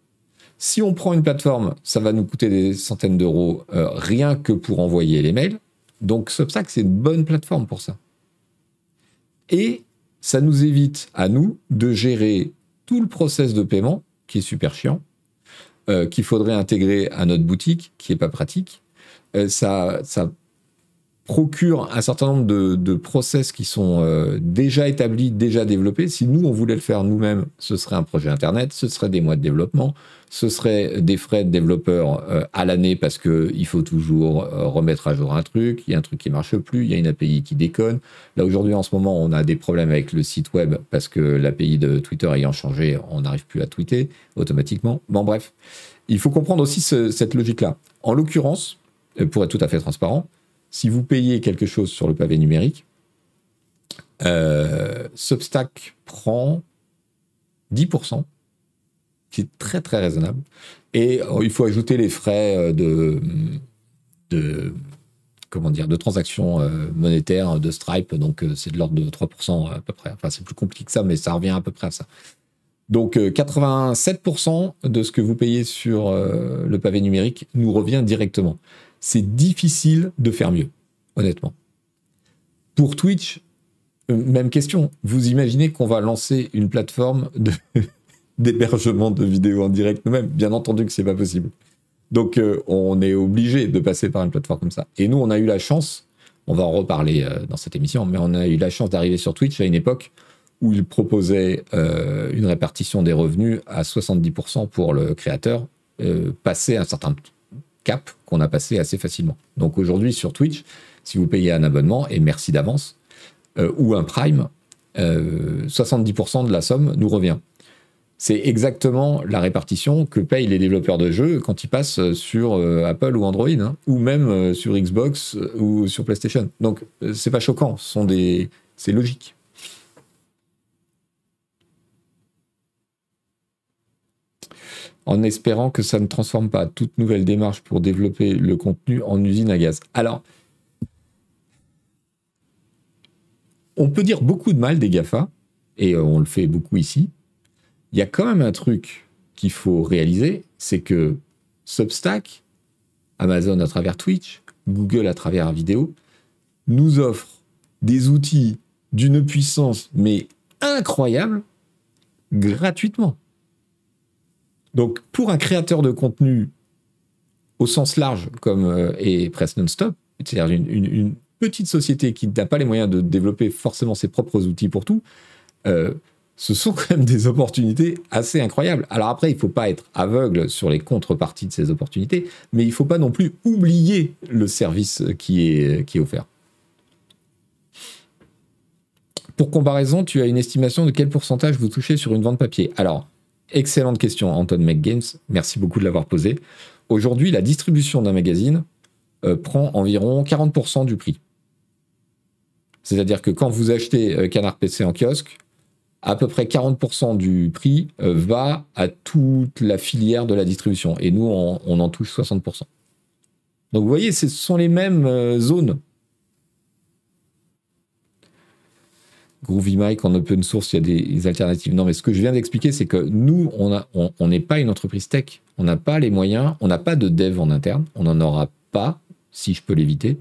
si on prend une plateforme, ça va nous coûter des centaines d'euros euh, rien que pour envoyer les mails. Donc Substack, c'est une bonne plateforme pour ça. Et ça nous évite à nous de gérer tout le process de paiement, qui est super chiant, euh, qu'il faudrait intégrer à notre boutique, qui est pas pratique. Euh, ça procure un certain nombre de, process qui sont euh, déjà établis, déjà développés. Si nous, on voulait le faire nous-mêmes, ce serait un projet Internet, ce serait des mois de développement, ce serait des frais de développeur euh, à l'année parce qu'il faut toujours euh, remettre à jour un truc, il y a un truc qui marche plus, il y a une API qui déconne. Là, aujourd'hui, en ce moment, on a des problèmes avec le site web parce que l'API de Twitter ayant changé, on n'arrive plus à tweeter automatiquement. Bon, bref, il faut comprendre aussi cette logique-là. En l'occurrence, pour être tout à fait transparent, si vous payez quelque chose sur le pavé numérique, euh, Substack prend 10%, qui est très très raisonnable. Et euh, il faut ajouter les frais euh, de, comment de transactions monétaires de Stripe, donc c'est de l'ordre de 3% à peu près. Enfin, c'est plus compliqué que ça, mais ça revient à peu près à ça. Donc 87% de ce que vous payez sur le pavé numérique nous revient directement. C'est difficile de faire mieux, honnêtement. Pour Twitch, même question. Vous imaginez qu'on va lancer une plateforme d'hébergement de vidéos en direct nous-mêmes? Bien entendu que c'est pas possible. Donc on est obligé de passer par une plateforme comme ça. Et nous, on a eu la chance on va en reparler euh, dans cette émission, mais on a eu la chance d'arriver sur Twitch à une époque où il proposait euh, une répartition des revenus à 70% pour le créateur, euh, passer un certain cap qu'on a passé assez facilement. Donc aujourd'hui sur Twitch, si vous payez un abonnement, et merci d'avance, ou un Prime, 70% de la somme nous revient. C'est exactement la répartition que payent les développeurs de jeux quand ils passent sur euh, Apple ou Android, hein, ou même euh, sur Xbox euh, ou sur PlayStation. Donc c'est pas choquant, c'est logique. En espérant que ça ne transforme pas toute nouvelle démarche pour développer le contenu en usine à gaz. Alors, on peut dire beaucoup de mal des GAFA, et on le fait beaucoup ici, il y a quand même un truc qu'il faut réaliser, c'est que Substack, Amazon à travers Twitch, Google à travers vidéo, nous offre des outils d'une puissance mais incroyable gratuitement. Donc pour un créateur de contenu au sens large comme euh, est Press Nonstop, c'est-à-dire une, petite société qui n'a pas les moyens de développer forcément ses propres outils pour tout, euh, ce sont quand même des opportunités assez incroyables. Alors après, il ne faut pas être aveugle sur les contreparties de ces opportunités, mais il ne faut pas non plus oublier le service qui est, offert. Pour comparaison, tu as une estimation de quel pourcentage vous touchez sur une vente papier? Excellente question, Anton McGames. Merci beaucoup de l'avoir posée. Aujourd'hui, la distribution d'un magazine euh, prend environ 40% du prix. C'est-à-dire que quand vous achetez euh, Canard PC en kiosque, à peu près 40% du prix euh, va à toute la filière de la distribution. Et nous, on, en touche 60%. Donc vous voyez, ce sont les mêmes zones. Groovy Mike en open source, il y a des alternatives. Non, mais ce que je viens d'expliquer, c'est que nous, on n'est pas une entreprise tech. On n'a pas les moyens, on n'a pas de dev en interne. On n'en aura pas, si je peux l'éviter.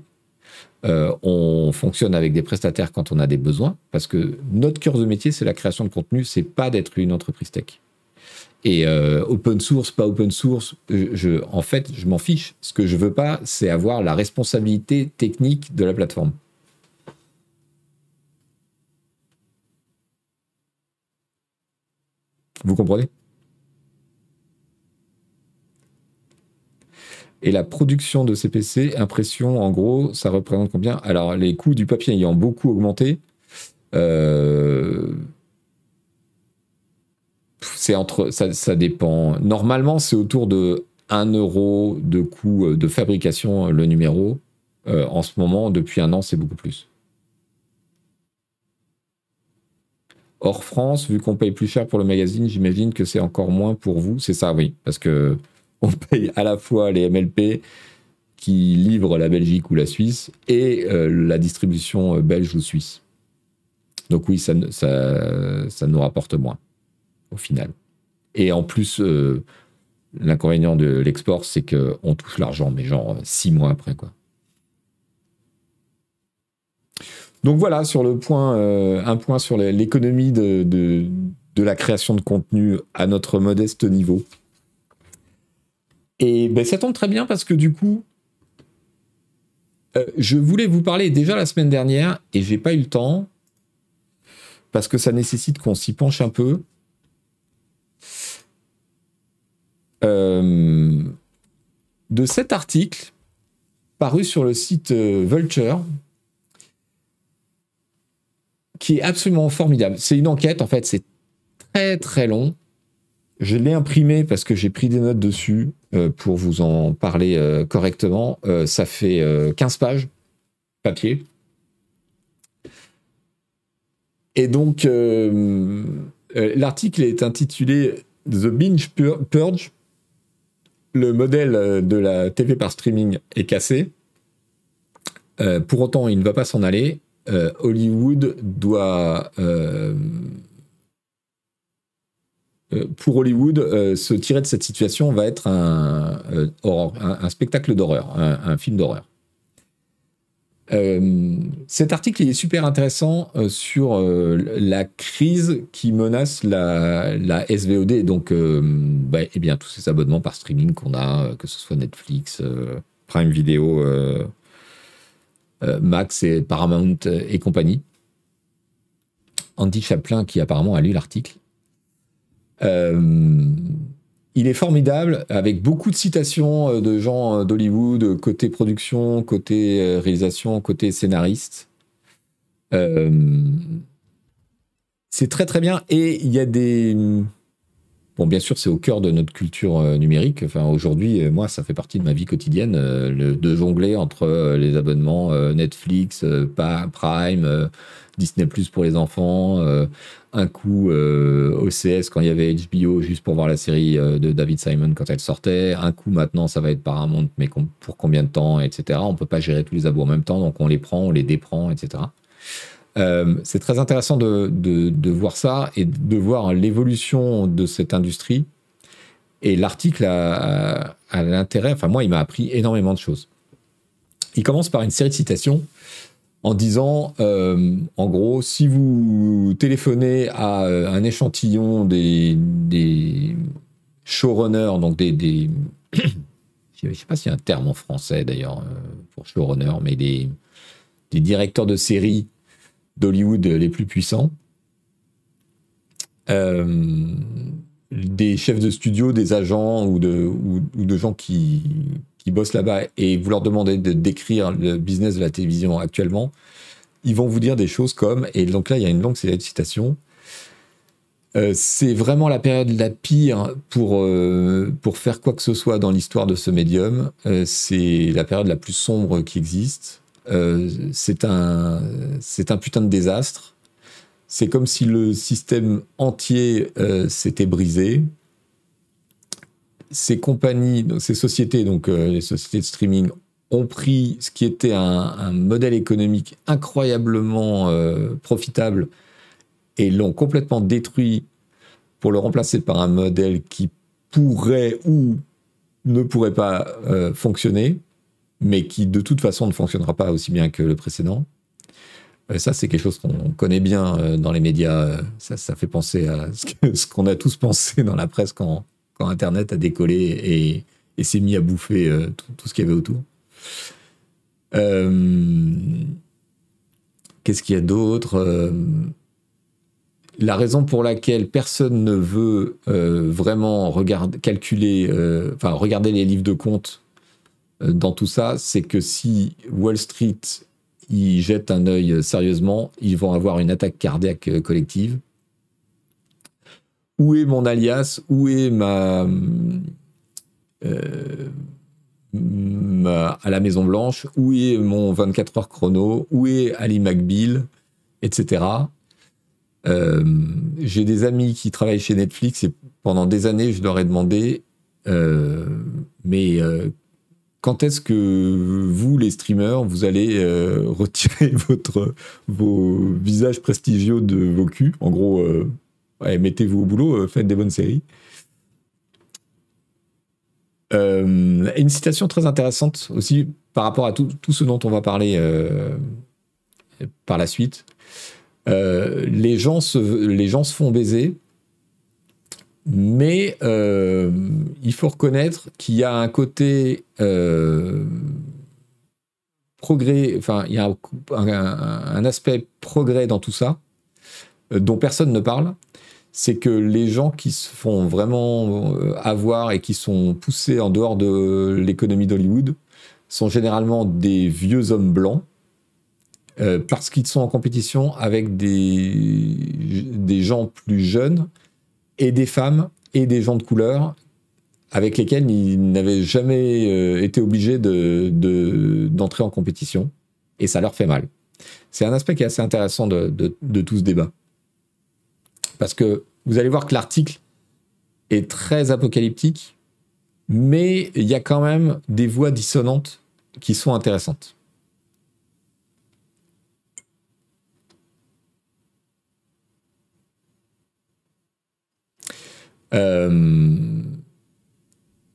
Euh, on fonctionne avec des prestataires quand on a des besoins, parce que notre cœur de métier, c'est la création de contenu, c'est pas d'être une entreprise tech. Et euh, open source, pas open source, en fait, je m'en fiche. Ce que je veux pas, c'est avoir la responsabilité technique de la plateforme. Vous comprenez? Et la production de CPC, impression, en gros, ça représente combien? Alors, les coûts du papier ayant beaucoup augmenté, euh, c'est entre, ça, dépend. Normalement, c'est autour de 1 euro de coût de fabrication le numéro. Euh, en ce moment, depuis un an, c'est beaucoup plus. Hors France, vu qu'on paye plus cher pour le magazine, j'imagine que c'est encore moins pour vous. C'est ça, oui, parce que on paye à la fois les MLP qui livrent la Belgique ou la Suisse et euh, la distribution euh, belge ou suisse. Donc oui, ça, nous rapporte moins au final. Et en plus, euh, l'inconvénient de l'export, c'est qu'on touche l'argent, mais genre six mois après. quoi. Donc voilà, sur le point, un point sur l'économie de, la création de contenu à notre modeste niveau. Et ben, ça tombe très bien parce que du coup, euh, je voulais vous parler déjà la semaine dernière et j'ai pas eu le temps parce que ça nécessite qu'on s'y penche un peu. Euh, de cet article paru sur le site euh, Vulture qui est absolument formidable. C'est une enquête, en fait, c'est très très long. Je l'ai imprimé parce que j'ai pris des notes dessus euh, pour vous en parler euh, correctement. Euh, ça fait 15 pages papier. Et donc, l'article est intitulé The Binge Purge. Le modèle de la TV par streaming est cassé. pour autant, il ne va pas s'en aller. Hollywood doit pour Hollywood, se tirer de cette situation va être un, un, spectacle d'horreur, un, film d'horreur. cet article est super intéressant sur la crise qui menace la, la SVOD, donc bah, eh bien, tous ces abonnements par streaming qu'on a, que ce soit Netflix, Prime Video, Max et Paramount et compagnie. Andy Chaplin, qui apparemment a lu l'article. Euh, il est formidable, avec beaucoup de citations euh, de gens euh, d'Hollywood, côté production, côté réalisation, côté scénariste. c'est très très bien. Et il y a des... Bon, bien sûr, c'est au cœur de notre culture numérique. Enfin, aujourd'hui, moi, ça fait partie de ma vie quotidienne de jongler entre les abonnements Netflix, Prime, Disney Plus pour les enfants, euh, un coup euh, OCS quand il y avait HBO juste pour voir la série euh, de David Simon quand elle sortait, un coup maintenant ça va être Paramount, mais pour combien de temps, etc. On peut pas gérer tous les abos en même temps, donc on les prend, on les déprend, etc. c'est très intéressant de, voir ça et de voir l'évolution de cette industrie. Et l'article a, l'intérêt, enfin moi, il m'a appris énormément de choses. Il commence par une série de citations en disant, euh, en gros, si vous téléphonez à euh, un échantillon des, showrunners, donc des, je ne sais pas s'il y a un terme en français d'ailleurs euh, pour showrunner, mais des, des directeurs de séries d'Hollywood les plus puissants, des chefs de studio, des agents ou de, ou de gens qui, bossent là-bas et vous leur demandez de décrire le business de la télévision actuellement, ils vont vous dire des choses comme, et donc là il y a une longue citations, euh, c'est vraiment la période la pire pour, euh, pour faire quoi que ce soit dans l'histoire de ce médium. Euh, c'est la période la plus sombre qui existe. C'est un, un putain de désastre. C'est comme si le système entier s'était brisé ces compagnies, ces sociétés, donc euh, les sociétés de streaming, ont pris ce qui était un, modèle économique incroyablement euh, profitable et l'ont complètement détruit pour le remplacer par un modèle qui pourrait ou ne pourrait pas euh, fonctionner, mais qui de toute façon ne fonctionnera pas aussi bien que le précédent. ça, c'est quelque chose qu'on connaît bien dans les médias. Ça, ça fait penser à ce qu'on a tous pensé dans la presse quand, Internet a décollé et, s'est mis à bouffer euh, tout, ce qu'il y avait autour. Euh, qu'est-ce qu'il y a d'autre euh, La raison pour laquelle personne ne veut vraiment regarder, calculer, enfin regarder les livres de compte dans tout ça, c'est que si Wall Street y jette un œil sérieusement, ils vont avoir une attaque cardiaque collective. Où est mon alias, où est euh, ma, à la Maison Blanche, où est mon 24 heures chrono, où est Ali McBeal, etc. Euh, j'ai des amis qui travaillent chez Netflix et pendant des années, je leur ai demandé, euh, mais quand est-ce que vous, les streamers, vous allez retirer votre, vos visages prestigieux de vos culs? En gros, mettez-vous au boulot, euh, faites des bonnes séries. Euh, une citation très intéressante aussi par rapport à tout, ce dont on va parler euh, par la suite. les, gens se, les gens se font baiser, mais il faut reconnaître qu'il y a un côté progrès, enfin, il y a un, aspect progrès dans tout ça, dont personne ne parle, c'est que les gens qui se font vraiment euh, avoir et qui sont poussés en dehors de l'économie d'Hollywood sont généralement des vieux hommes blancs euh, parce qu'ils sont en compétition avec des, des gens plus jeunes et des femmes et des gens de couleur avec lesquels ils n'avaient jamais euh, été obligés d'entrer de, en compétition et ça leur fait mal. C'est un aspect qui est assez intéressant de tout ce débat. Parce que vous allez voir que l'article est très apocalyptique, mais il y a quand même des voix dissonantes qui sont intéressantes.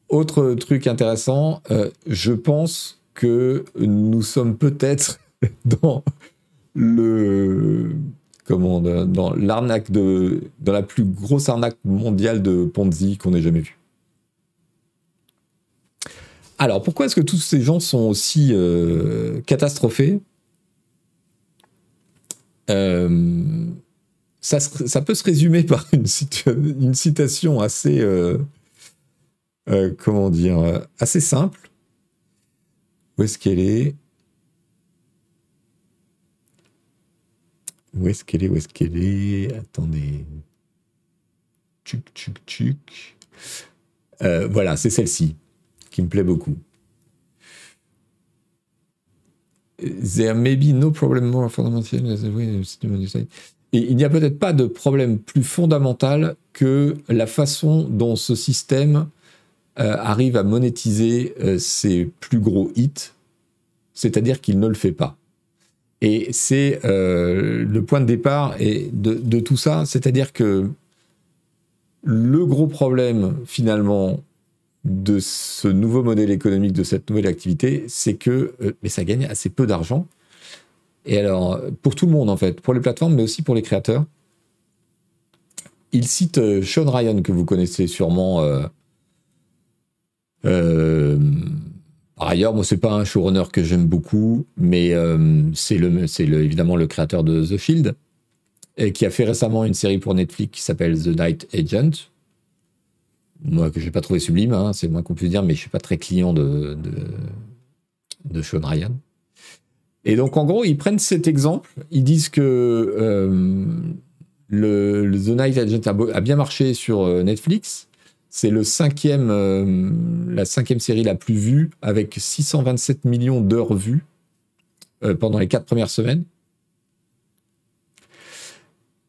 Autre truc intéressant, je pense que nous sommes peut-être dans le comment dans l'arnaque de dans la plus grosse arnaque mondiale de Ponzi qu'on ait jamais vue. Alors pourquoi est-ce que tous ces gens sont aussi euh, catastrophés? Euh, ça, peut se résumer par une, citation assez euh, comment dire assez simple. Où est-ce qu'elle est? Où est-ce qu'elle est? Où est-ce qu'elle est? Attendez. Tchuc, tchuc, tchuc. Euh, voilà, c'est celle-ci qui me plaît beaucoup. There may be no problem more fundamental Et il n'y a peut-être pas de problème plus fondamental que la façon dont ce système euh, arrive à monétiser euh, ses plus gros hits, c'est-à-dire qu'il ne le fait pas. Et c'est euh, le point de départ et de, tout ça, c'est-à-dire que le gros problème finalement de ce nouveau modèle économique, de cette nouvelle activité, c'est que mais ça gagne assez peu d'argent. Et alors, pour tout le monde en fait, pour les plateformes, mais aussi pour les créateurs. Il cite euh, Sean Ryan, que vous connaissez sûrement. Par ailleurs, moi, c'est pas un showrunner que j'aime beaucoup, mais euh, c'est le, évidemment le créateur de The Shield, et qui a fait récemment une série pour Netflix qui s'appelle The Night Agent. Moi, que j'ai pas trouvé sublime, hein, c'est moins qu'on puisse dire, mais je suis pas très client de, de Sean Ryan. Et donc, en gros, ils prennent cet exemple, ils disent que euh, le, The Night Agent a, bien marché sur euh, Netflix, c'est euh, la cinquième série la plus vue, avec 627 millions d'heures vues pendant les quatre premières semaines.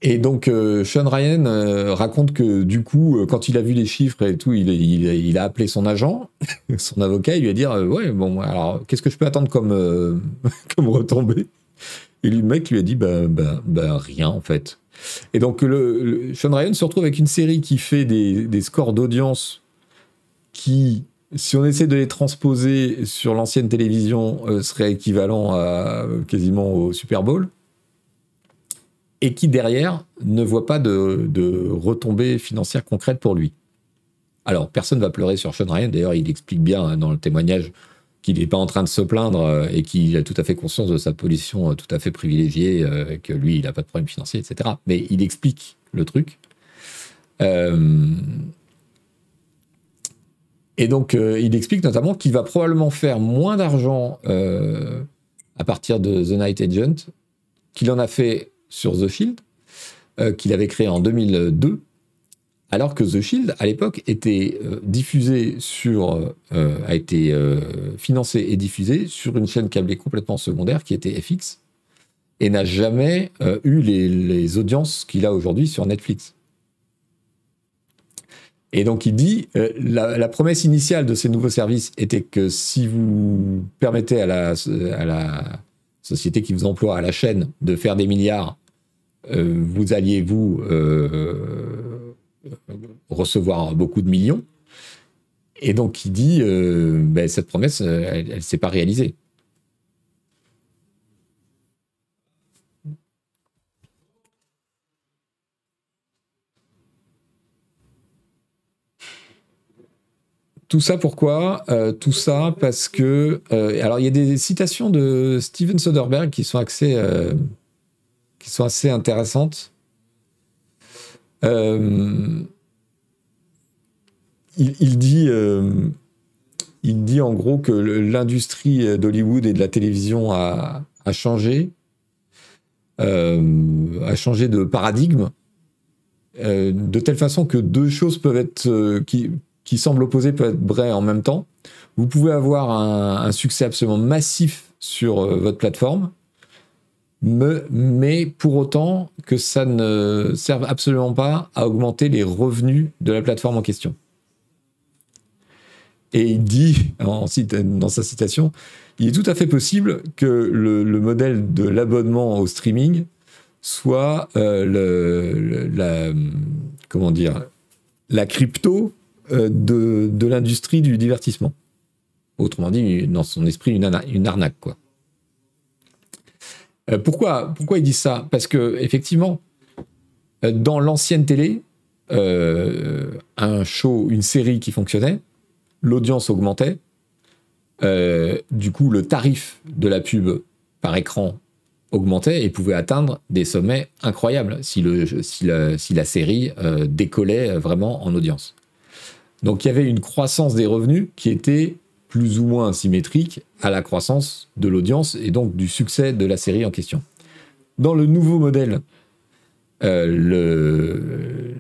Et donc, euh, Sean Ryan raconte que du coup, quand il a vu les chiffres et tout, il, a appelé son agent, son avocat, il lui a dit Ouais, bon, alors, qu'est-ce que je peux attendre comme, comme retombée? Et le mec lui a dit bah, rien, en fait. Et donc, Sean Ryan se retrouve avec une série qui fait des, scores d'audience qui, si on essaie de les transposer sur l'ancienne télévision, euh, serait équivalent à quasiment au Super Bowl. Et qui, derrière, ne voit pas de, de retombées financières concrètes pour lui. Alors, personne ne va pleurer sur Sean Ryan. D'ailleurs, il explique bien hein, dans le témoignage qu'il n'est pas en train de se plaindre euh, et qu'il a tout à fait conscience de sa position euh, tout à fait privilégiée, euh, que lui, il n'a pas de problème financier, etc. Mais il explique le truc. et donc, il explique notamment qu'il va probablement faire moins d'argent à partir de The Night Agent qu'il en a fait sur The Shield, qu'il avait créé en 2002 alors que The Shield, à l'époque, était euh, diffusé sur, euh, a été euh, financé et diffusé sur une chaîne câblée complètement secondaire qui était FX et n'a jamais eu les, audiences qu'il a aujourd'hui sur Netflix. Et donc il dit, la, promesse initiale de ces nouveaux services était que si vous permettez à la, à la société qui vous emploie, à la chaîne, de faire des milliards, vous alliez vous recevoir beaucoup de millions. Et donc il dit, euh, ben, cette promesse, euh, elle ne s'est pas réalisée. Tout ça pourquoi? Euh, Tout ça parce que... alors il y a des citations de Steven Soderbergh qui sont, assez, qui sont assez intéressantes. Euh, il, dit, euh, il dit en gros que l'industrie d'Hollywood et de la télévision a, changé, euh, a changé de paradigme, de telle façon que deux choses peuvent être qui, qui semblent opposées peuvent être vraies en même temps. Vous pouvez avoir un succès absolument massif sur votre plateforme, mais pour autant que ça ne serve absolument pas à augmenter les revenus de la plateforme en question. Et il dit, dans sa citation, il est tout à fait possible que le, modèle de l'abonnement au streaming soit euh, la, crypto euh, de, l'industrie du divertissement. Autrement dit, dans son esprit, une, arnaque, quoi. Euh, pourquoi, pourquoi ils disent ça? Parce que, effectivement, euh, dans l'ancienne télé, un show, une série qui fonctionnait, l'audience augmentait, du coup, le tarif de la pub par écran augmentait et pouvait atteindre des sommets incroyables si, la, série euh, décollait vraiment en audience. Donc il y avait une croissance des revenus qui était plus ou moins symétrique à la croissance de l'audience et donc du succès de la série en question. Dans le nouveau modèle, euh,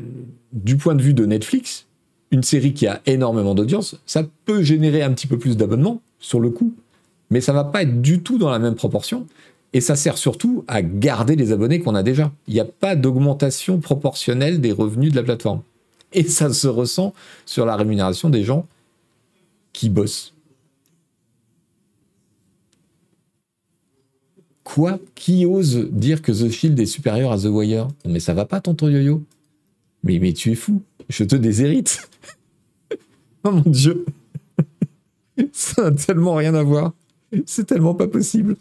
du point de vue de Netflix, une série qui a énormément d'audience, ça peut générer un petit peu plus d'abonnements sur le coup, mais ça va pas être du tout dans la même proportion. Et ça sert surtout à garder les abonnés qu'on a déjà. Il n'y a pas d'augmentation proportionnelle des revenus de la plateforme. Et ça se ressent sur la rémunération des gens qui bossent. Quoi? Qui ose dire que The Shield est supérieur à The Wire? Mais ça va pas, tonton Yo-Yo mais, mais tu es fou. Je te déshérite. oh mon Dieu. ça n'a tellement rien à voir. C'est tellement pas possible.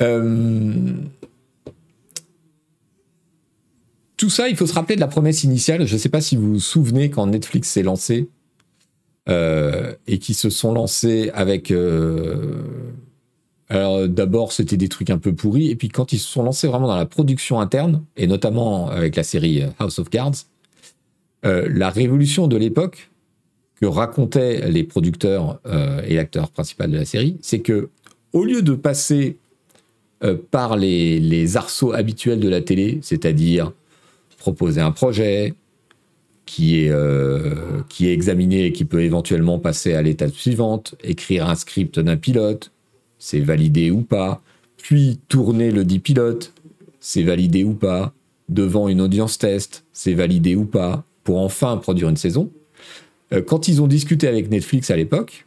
Euh, tout ça, il faut se rappeler de la promesse initiale. Je ne sais pas si vous vous souvenez quand Netflix s'est lancé euh, et qui se sont lancés avec. Euh, alors d'abord, c'était des trucs un peu pourris, et puis quand ils se sont lancés vraiment dans la production interne, et notamment avec la série House of Cards, la révolution de l'époque que racontaient les producteurs et l'acteur principal de la série, c'est que au lieu de passer euh, par les, arceaux habituels de la télé, c'est-à-dire proposer un projet qui est, euh, qui est examiné et qui peut éventuellement passer à l'étape suivante, écrire un script d'un pilote, c'est validé ou pas, puis tourner le dit pilote, c'est validé ou pas, devant une audience test, c'est validé ou pas, pour enfin produire une saison. Euh, quand ils ont discuté avec Netflix à l'époque,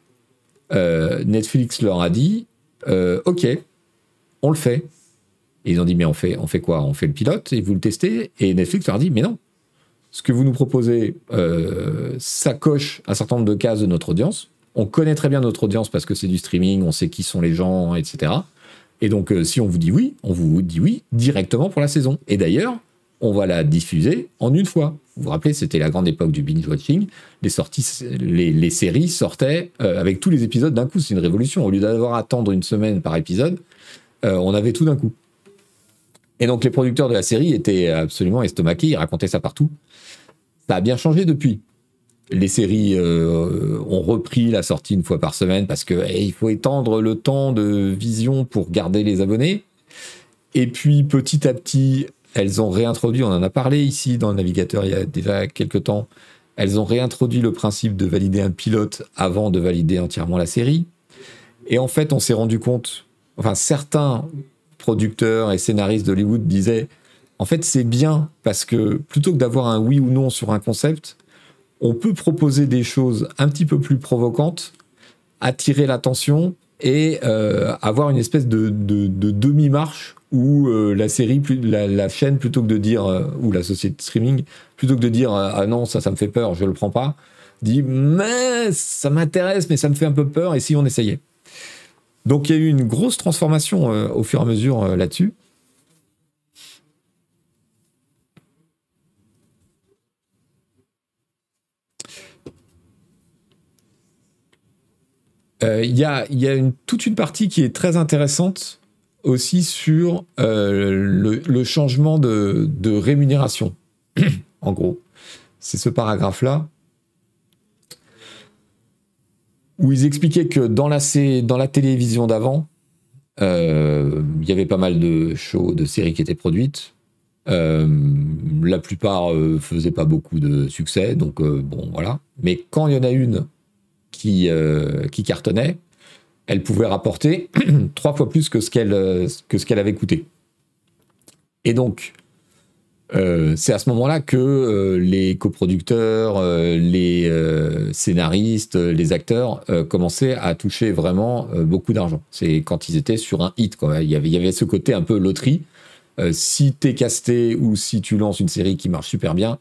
Netflix leur a dit Ok, on le fait. Et ils ont dit, mais on fait, quoi? On fait le pilote et vous le testez Et Netflix leur a dit, mais non. Ce que vous nous proposez, euh, ça coche un certain nombre de cases de notre audience. On connaît très bien notre audience parce que c'est du streaming, on sait qui sont les gens, etc. Et donc, euh, si on vous dit oui, on vous dit oui directement pour la saison. Et d'ailleurs, on va la diffuser en une fois. Vous vous rappelez, c'était la grande époque du binge-watching. Les, séries sortaient euh, avec tous les épisodes d'un coup. C'est une révolution. Au lieu d'avoir à attendre une semaine par épisode, euh, on avait tout d'un coup. Et donc les producteurs de la série étaient absolument estomaqués, ils racontaient ça partout. Ça a bien changé depuis. Les séries euh, ont repris la sortie une fois par semaine parce que eh, il faut étendre le temps de vision pour garder les abonnés. Et puis petit à petit, elles ont réintroduit, on en a parlé ici dans le navigateur il y a déjà quelques temps, elles ont réintroduit le principe de valider un pilote avant de valider entièrement la série. Et en fait, on s'est rendu compte enfin certains producteurs et scénaristes d'Hollywood disaient en fait c'est bien parce que plutôt que d'avoir un oui ou non sur un concept, on peut proposer des choses un petit peu plus provocantes, attirer l'attention et euh, avoir une espèce de, demi-marche où euh, la série, la, chaîne, plutôt que de dire, euh, ou la société de streaming, plutôt que de dire ah non, ça, ça me fait peur, je le prends pas, dit mais ça m'intéresse, mais ça me fait un peu peur, et si on essayait? Donc il y a eu une grosse transformation euh, au fur et à mesure euh, là-dessus. Euh, il y, a, toute une partie qui est très intéressante aussi sur le, changement de rémunération. en gros, c'est ce paragraphe-là où ils expliquaient que dans la, dans la télévision d'avant, euh, il y avait pas mal de shows, de séries qui étaient produites. Euh, la plupart euh, faisaient pas beaucoup de succès, donc bon voilà. Mais quand il y en a une qui, cartonnait, elle pouvait rapporter trois fois plus que ce qu'elle avait coûté. Et donc, Euh, c'est à ce moment-là que euh, les coproducteurs, euh, les scénaristes, les acteurs commençaient à toucher vraiment beaucoup d'argent. C'est quand ils étaient sur un hit. Quoi. Il, y avait, il ce côté un peu loterie. si t'es casté ou si tu lances une série qui marche super bien,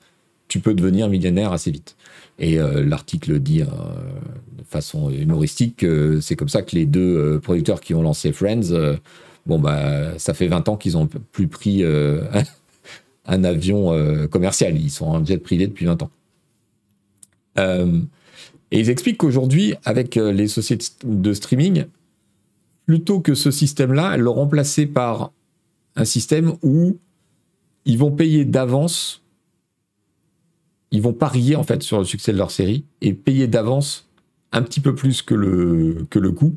tu peux devenir millionnaire assez vite. Et l'article dit de façon humoristique que c'est comme ça que les deux producteurs qui ont lancé Friends, bon bah ça fait 20 ans qu'ils ont plus pris un avion euh, commercial. Ils sont en jet privé depuis 20 ans. Euh, et ils expliquent qu'aujourd'hui, avec euh, les sociétés de streaming, plutôt que ce système-là, elles l'ont remplacé par un système où ils vont payer d'avance, ils vont parier en fait sur le succès de leur série et payer d'avance un petit peu plus que le, que le coût.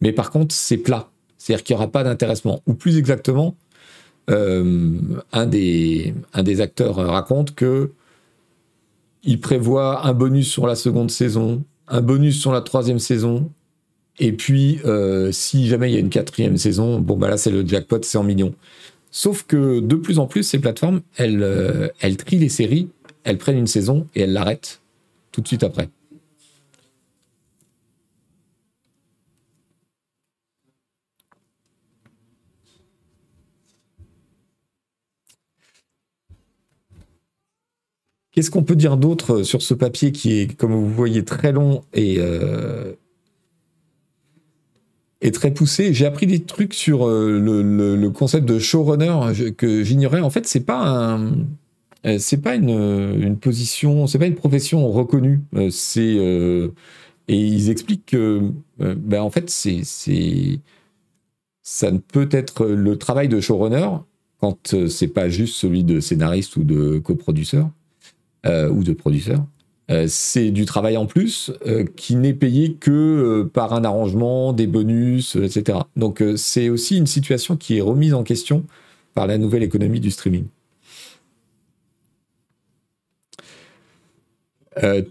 Mais par contre, c'est plat. C'est-à-dire qu'il n'y aura pas d'intéressement. Ou plus exactement, un, des, un des acteurs raconte que il prévoit un bonus sur la seconde saison, un bonus sur la troisième saison, et puis euh, si jamais il y a une quatrième saison, bon bah là c'est le jackpot, c'est en millions. Sauf que de plus en plus ces plateformes, euh, elles trient les séries, elles prennent une saison et elles l'arrêtent tout de suite après. Qu'est-ce qu'on peut dire d'autre sur ce papier qui est, comme vous voyez, très long et, euh, très poussé? J'ai appris des trucs sur euh, le, concept de showrunner que j'ignorais. En fait, c'est pas euh, c'est pas une, position, c'est pas une profession reconnue. Et ils expliquent que, ben en fait, ça ne peut être le travail de showrunner quand c'est pas juste celui de scénariste ou de coproducteur euh, ou de producteurs. Euh, c'est du travail en plus euh, qui n'est payé que par un arrangement, des bonus, etc. Donc c'est aussi une situation qui est remise en question par la nouvelle économie du streaming.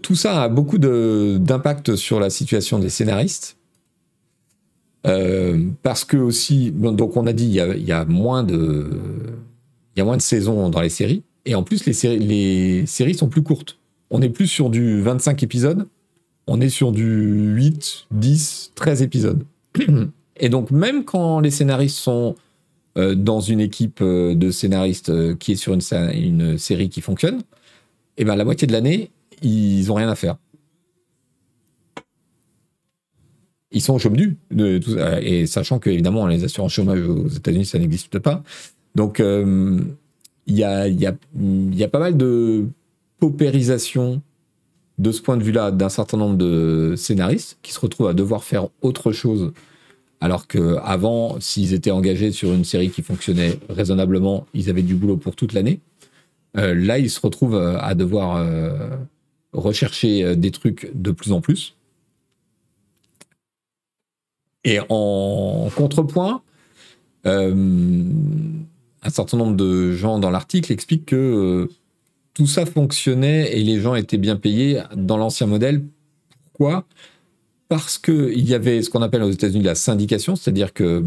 tout ça a beaucoup d'impact sur la situation des scénaristes. parce que aussi, donc on a dit, il y a, y a moins de saisons dans les séries. Et en plus, les séries, sont plus courtes. On n'est plus sur du 25 épisodes, on est sur du 8, 10, 13 épisodes. Et donc, même quand les scénaristes sont euh, dans une équipe euh, de scénaristes euh, qui est sur une, série qui fonctionne, et eh ben la moitié de l'année, ils ont rien à faire. Ils sont au chômage tout et sachant que évidemment les assurances chômage aux États-Unis ça n'existe pas. Donc il y a, pas mal de paupérisation de ce point de vue-là d'un certain nombre de scénaristes qui se retrouvent à devoir faire autre chose alors qu'avant, s'ils étaient engagés sur une série qui fonctionnait raisonnablement, ils avaient du boulot pour toute l'année. Euh, là, ils se retrouvent euh, à devoir euh, rechercher des trucs de plus en plus. Et en contrepoint, un certain nombre de gens dans l'article expliquent que euh, tout ça fonctionnait et les gens étaient bien payés dans l'ancien modèle. Pourquoi? Parce qu'il y avait ce qu'on appelle aux États-Unis la syndication, c'est-à-dire que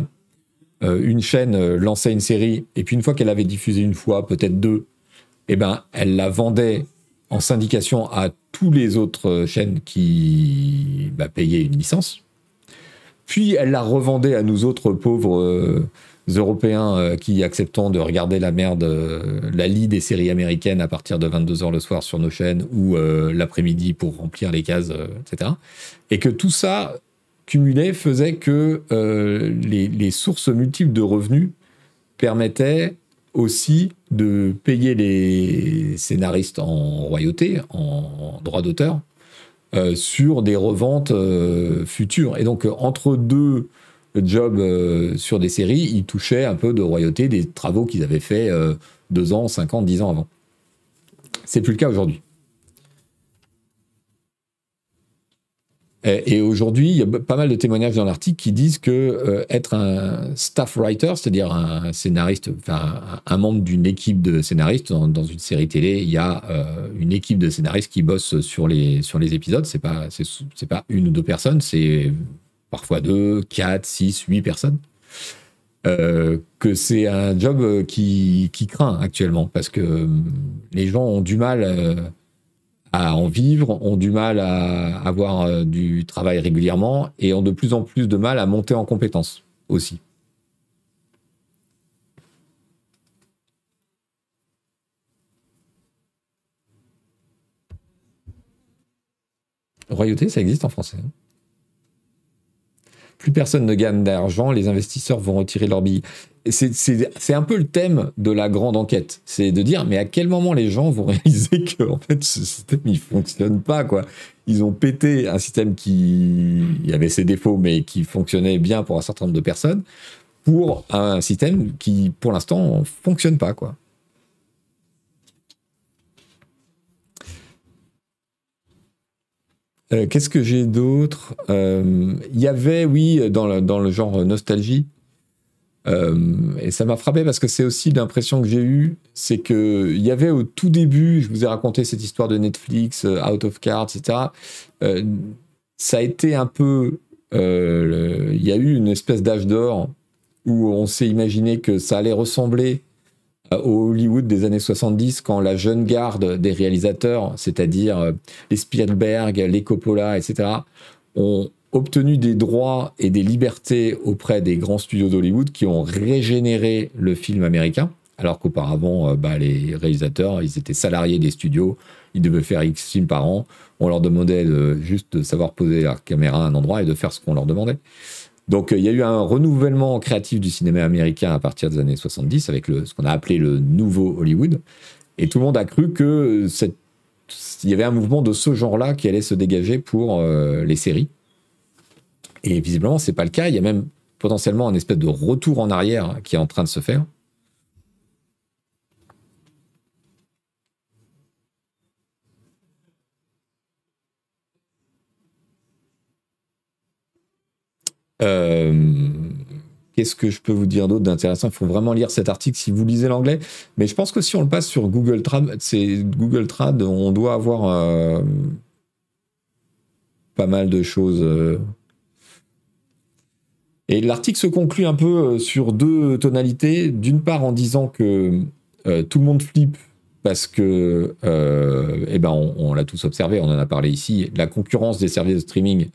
euh, une chaîne euh, lançait une série et puis une fois qu'elle avait diffusé une fois, peut-être deux, eh ben elle la vendait en syndication à tous les autres chaînes qui bah, payaient une licence. Puis elle la revendait à nous autres pauvres Européens euh, qui acceptons de regarder la merde, euh, la lie des séries américaines à partir de 22h le soir sur nos chaînes ou euh, l'après-midi pour remplir les cases, etc. Et que tout ça cumulé faisait que les, sources multiples de revenus permettaient aussi de payer les scénaristes en royauté, en droit d'auteur, sur des reventes futures. Et donc, entre deux job euh, sur des séries, ils touchaient un peu de royauté des travaux qu'ils avaient fait euh, deux ans, cinq ans, dix ans avant. C'est plus le cas aujourd'hui. Et, aujourd'hui, il y a pas mal de témoignages dans l'article qui disent que euh, être un staff writer, c'est-à-dire un scénariste, enfin un membre d'une équipe de scénaristes dans, une série télé, il y a une équipe de scénaristes qui bosse sur les épisodes. C'est pas c'est pas une ou deux personnes, c'est parfois deux, quatre, six, huit personnes. que c'est un job qui, qui, craint actuellement parce que les gens ont du mal à en vivre, ont du mal à avoir du travail régulièrement et ont de plus en plus de mal à monter en compétences aussi. Royauté, ça existe en français. Hein? Plus personne ne gagne d'argent, les investisseurs vont retirer leurs billets. C'est un peu le thème de la grande enquête. C'est de dire, mais à quel moment les gens vont réaliser que en fait, ce système, il fonctionne pas. quoi? Ils ont pété un système qui avait ses défauts, mais qui fonctionnait bien pour un certain nombre de personnes, pour un système qui, pour l'instant, fonctionne pas. quoi. Euh, qu'est-ce que j'ai d'autre? Euh, Il y avait, oui, dans le, dans le genre nostalgie, euh, et ça m'a frappé parce que c'est aussi l'impression que j'ai eue, c'est qu'il y avait au tout début, je vous ai raconté cette histoire de Netflix, Out of Cards, etc. ça a été un peu... Il y a eu une espèce d'âge d'or où on s'est imaginé que ça allait ressembler au Hollywood des années 70, quand la jeune garde des réalisateurs, c'est-à-dire euh, les Spielberg, les Coppola, etc., ont obtenu des droits et des libertés auprès des grands studios d'Hollywood qui ont régénéré le film américain, alors qu'auparavant, euh, bah, les réalisateurs, ils étaient salariés des studios, ils devaient faire X films par an, on leur demandait de juste de savoir poser la caméra à un endroit et de faire ce qu'on leur demandait. Donc il y a eu un renouvellement créatif du cinéma américain à partir des années 70 avec ce qu'on a appelé le nouveau Hollywood. Et tout le monde a cru que il y avait un mouvement de ce genre-là qui allait se dégager pour euh, les séries. Et visiblement, c'est pas le cas. Il y a même potentiellement un espèce de retour en arrière qui est en train de se faire. Qu'est-ce que je peux vous dire d'autre d'intéressant? Il faut vraiment lire cet article si vous lisez l'anglais. Mais je pense que si on le passe sur Google Trad, c'est Google Trad, on doit avoir euh, pas mal de choses. Euh. Et l'article se conclut un peu sur deux tonalités. D'une part en disant que tout le monde flippe parce que, eh ben, on, on l'a tous observé, on en a parlé ici, la concurrence des services de streaming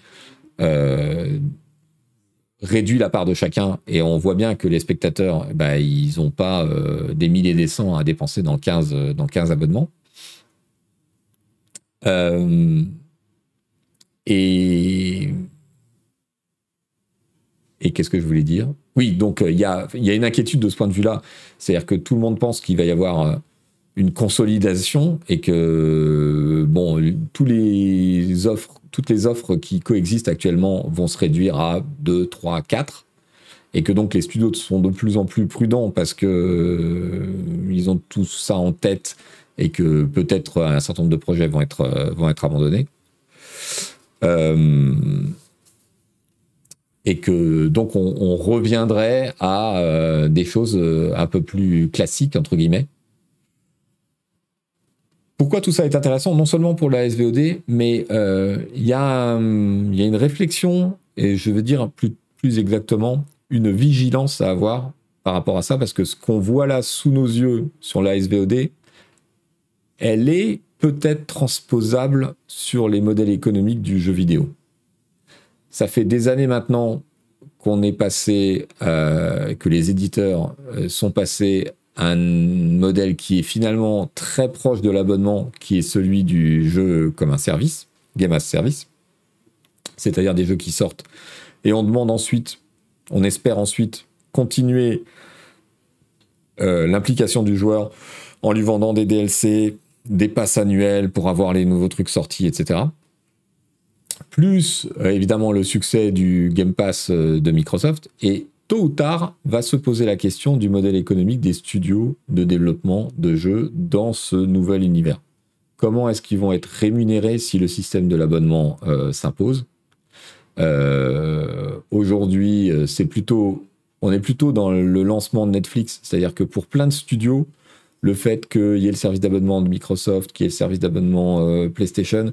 réduit la part de chacun et on voit bien que les spectateurs, bah, ils n'ont pas euh, des milliers des cents à dépenser dans 15, dans 15 abonnements. Euh, et et qu'est-ce que je voulais dire? Oui, donc il y, a, une inquiétude de ce point de vue-là. C'est-à-dire que tout le monde pense qu'il va y avoir euh, une consolidation et que bon, les offres toutes les offres qui coexistent actuellement vont se réduire à 2, 3, 4 et que donc les studios sont de plus en plus prudents parce que euh, ils ont tout ça en tête et que peut-être un certain nombre de projets vont être, euh, vont être abandonnés. Euh, et que donc on, reviendrait à des choses un peu plus classiques, entre guillemets, pourquoi tout ça est intéressant Non seulement pour la SVOD, mais euh, il y, a une réflexion, et je veux dire plus, plus exactement, une vigilance à avoir par rapport à ça, parce que ce qu'on voit là sous nos yeux sur la SVOD, elle est peut-être transposable sur les modèles économiques du jeu vidéo. Ça fait des années maintenant qu'on est passé, euh, que les éditeurs euh, sont passés un modèle qui est finalement très proche de l'abonnement, qui est celui du jeu comme un service, Game as Service, c'est-à-dire des jeux qui sortent. Et on demande ensuite, on espère ensuite continuer euh, l'implication du joueur en lui vendant des DLC, des passes annuelles pour avoir les nouveaux trucs sortis, etc. Plus euh, évidemment le succès du Game Pass euh, de Microsoft. Et tôt ou tard, va se poser la question du modèle économique des studios de développement de jeux dans ce nouvel univers. Comment est-ce qu'ils vont être rémunérés si le système de l'abonnement euh, s'impose? Euh, Aujourd'hui, euh, on est plutôt dans le lancement de Netflix, c'est-à-dire que pour plein de studios, le fait qu'il y ait le service d'abonnement de Microsoft, qu'il y ait le service d'abonnement PlayStation,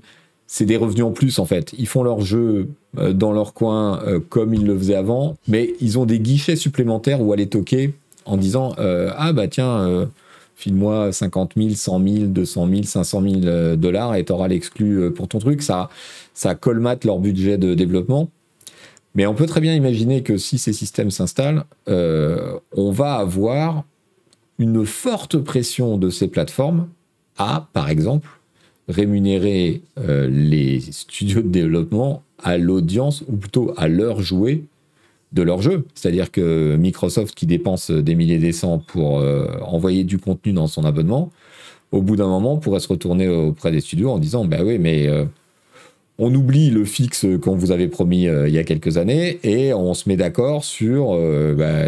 c'est des revenus en plus en fait. Ils font leur jeu euh, dans leur coin euh, comme ils le faisaient avant, mais ils ont des guichets supplémentaires où aller toquer en disant euh, ah bah tiens file-moi 50 000, 100 000, 200 000, 500 000 dollars et t'auras l'exclu pour ton truc. Ça, ça colmate leur budget de développement. Mais on peut très bien imaginer que si ces systèmes s'installent, on va avoir une forte pression de ces plateformes à, par exemple, rémunérer euh, les studios de développement à l'audience, ou plutôt à l'heure jouée de leur jeu. C'est-à-dire que Microsoft, qui dépense des milliers des cents pour euh, envoyer du contenu dans son abonnement, au bout d'un moment pourrait se retourner auprès des studios en disant Bah oui, mais euh, on oublie le fixe qu'on vous avait promis il y a quelques années et on se met d'accord sur bah,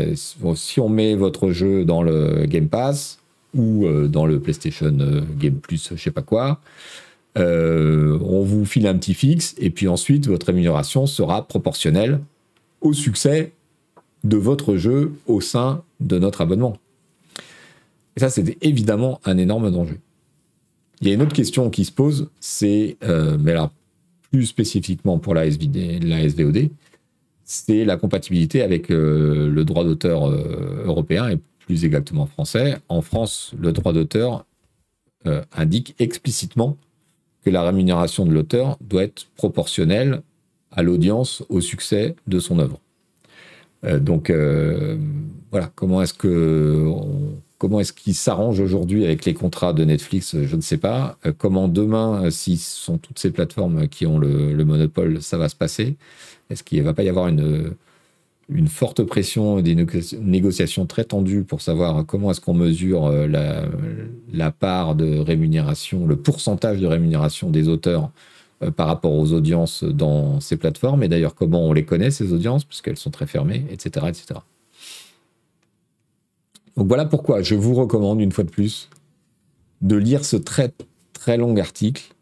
si on met votre jeu dans le Game Pass, ou euh, dans le PlayStation euh, Game Plus, je sais pas quoi. Euh, on vous file un petit fixe et puis ensuite votre rémunération sera proportionnelle au succès de votre jeu au sein de notre abonnement. Et ça, c'est évidemment un énorme danger. Il y a une autre question qui se pose, c'est, mais alors plus spécifiquement pour la, la SVOD, c'est la compatibilité avec le droit d'auteur européen et plus exactement français. En France, le droit d'auteur euh, indique explicitement que la rémunération de l'auteur doit être proportionnelle à l'audience, au succès de son œuvre. Euh, donc euh, voilà, comment est-ce que comment est-ce qu'il s'arrange aujourd'hui avec les contrats de Netflix Je ne sais pas. comment demain, si ce sont toutes ces plateformes qui ont le, le monopole, ça va se passer? Est-ce qu'il ne va pas y avoir une une forte pression des négociations très tendues pour savoir comment est-ce qu'on mesure euh, la, part de rémunération, le pourcentage de rémunération des auteurs euh, par rapport aux audiences dans ces plateformes, et d'ailleurs comment on les connaît, ces audiences, puisqu'elles sont très fermées, etc., etc. Donc voilà pourquoi je vous recommande une fois de plus de lire ce très très long article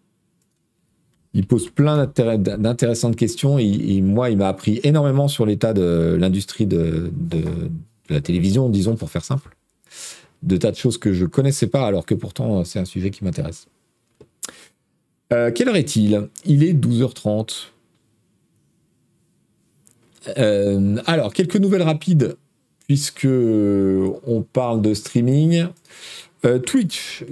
il pose plein d'intéressantes questions. Et, moi, il m'a appris énormément sur l'état de l'industrie de, la télévision, disons, pour faire simple. De tas de choses que je ne connaissais pas, alors que pourtant, c'est un sujet qui m'intéresse. Euh, quelle heure est-il? Il est 12h30. Euh, alors, quelques nouvelles rapides, puisque on parle de streaming. Euh, Twitch.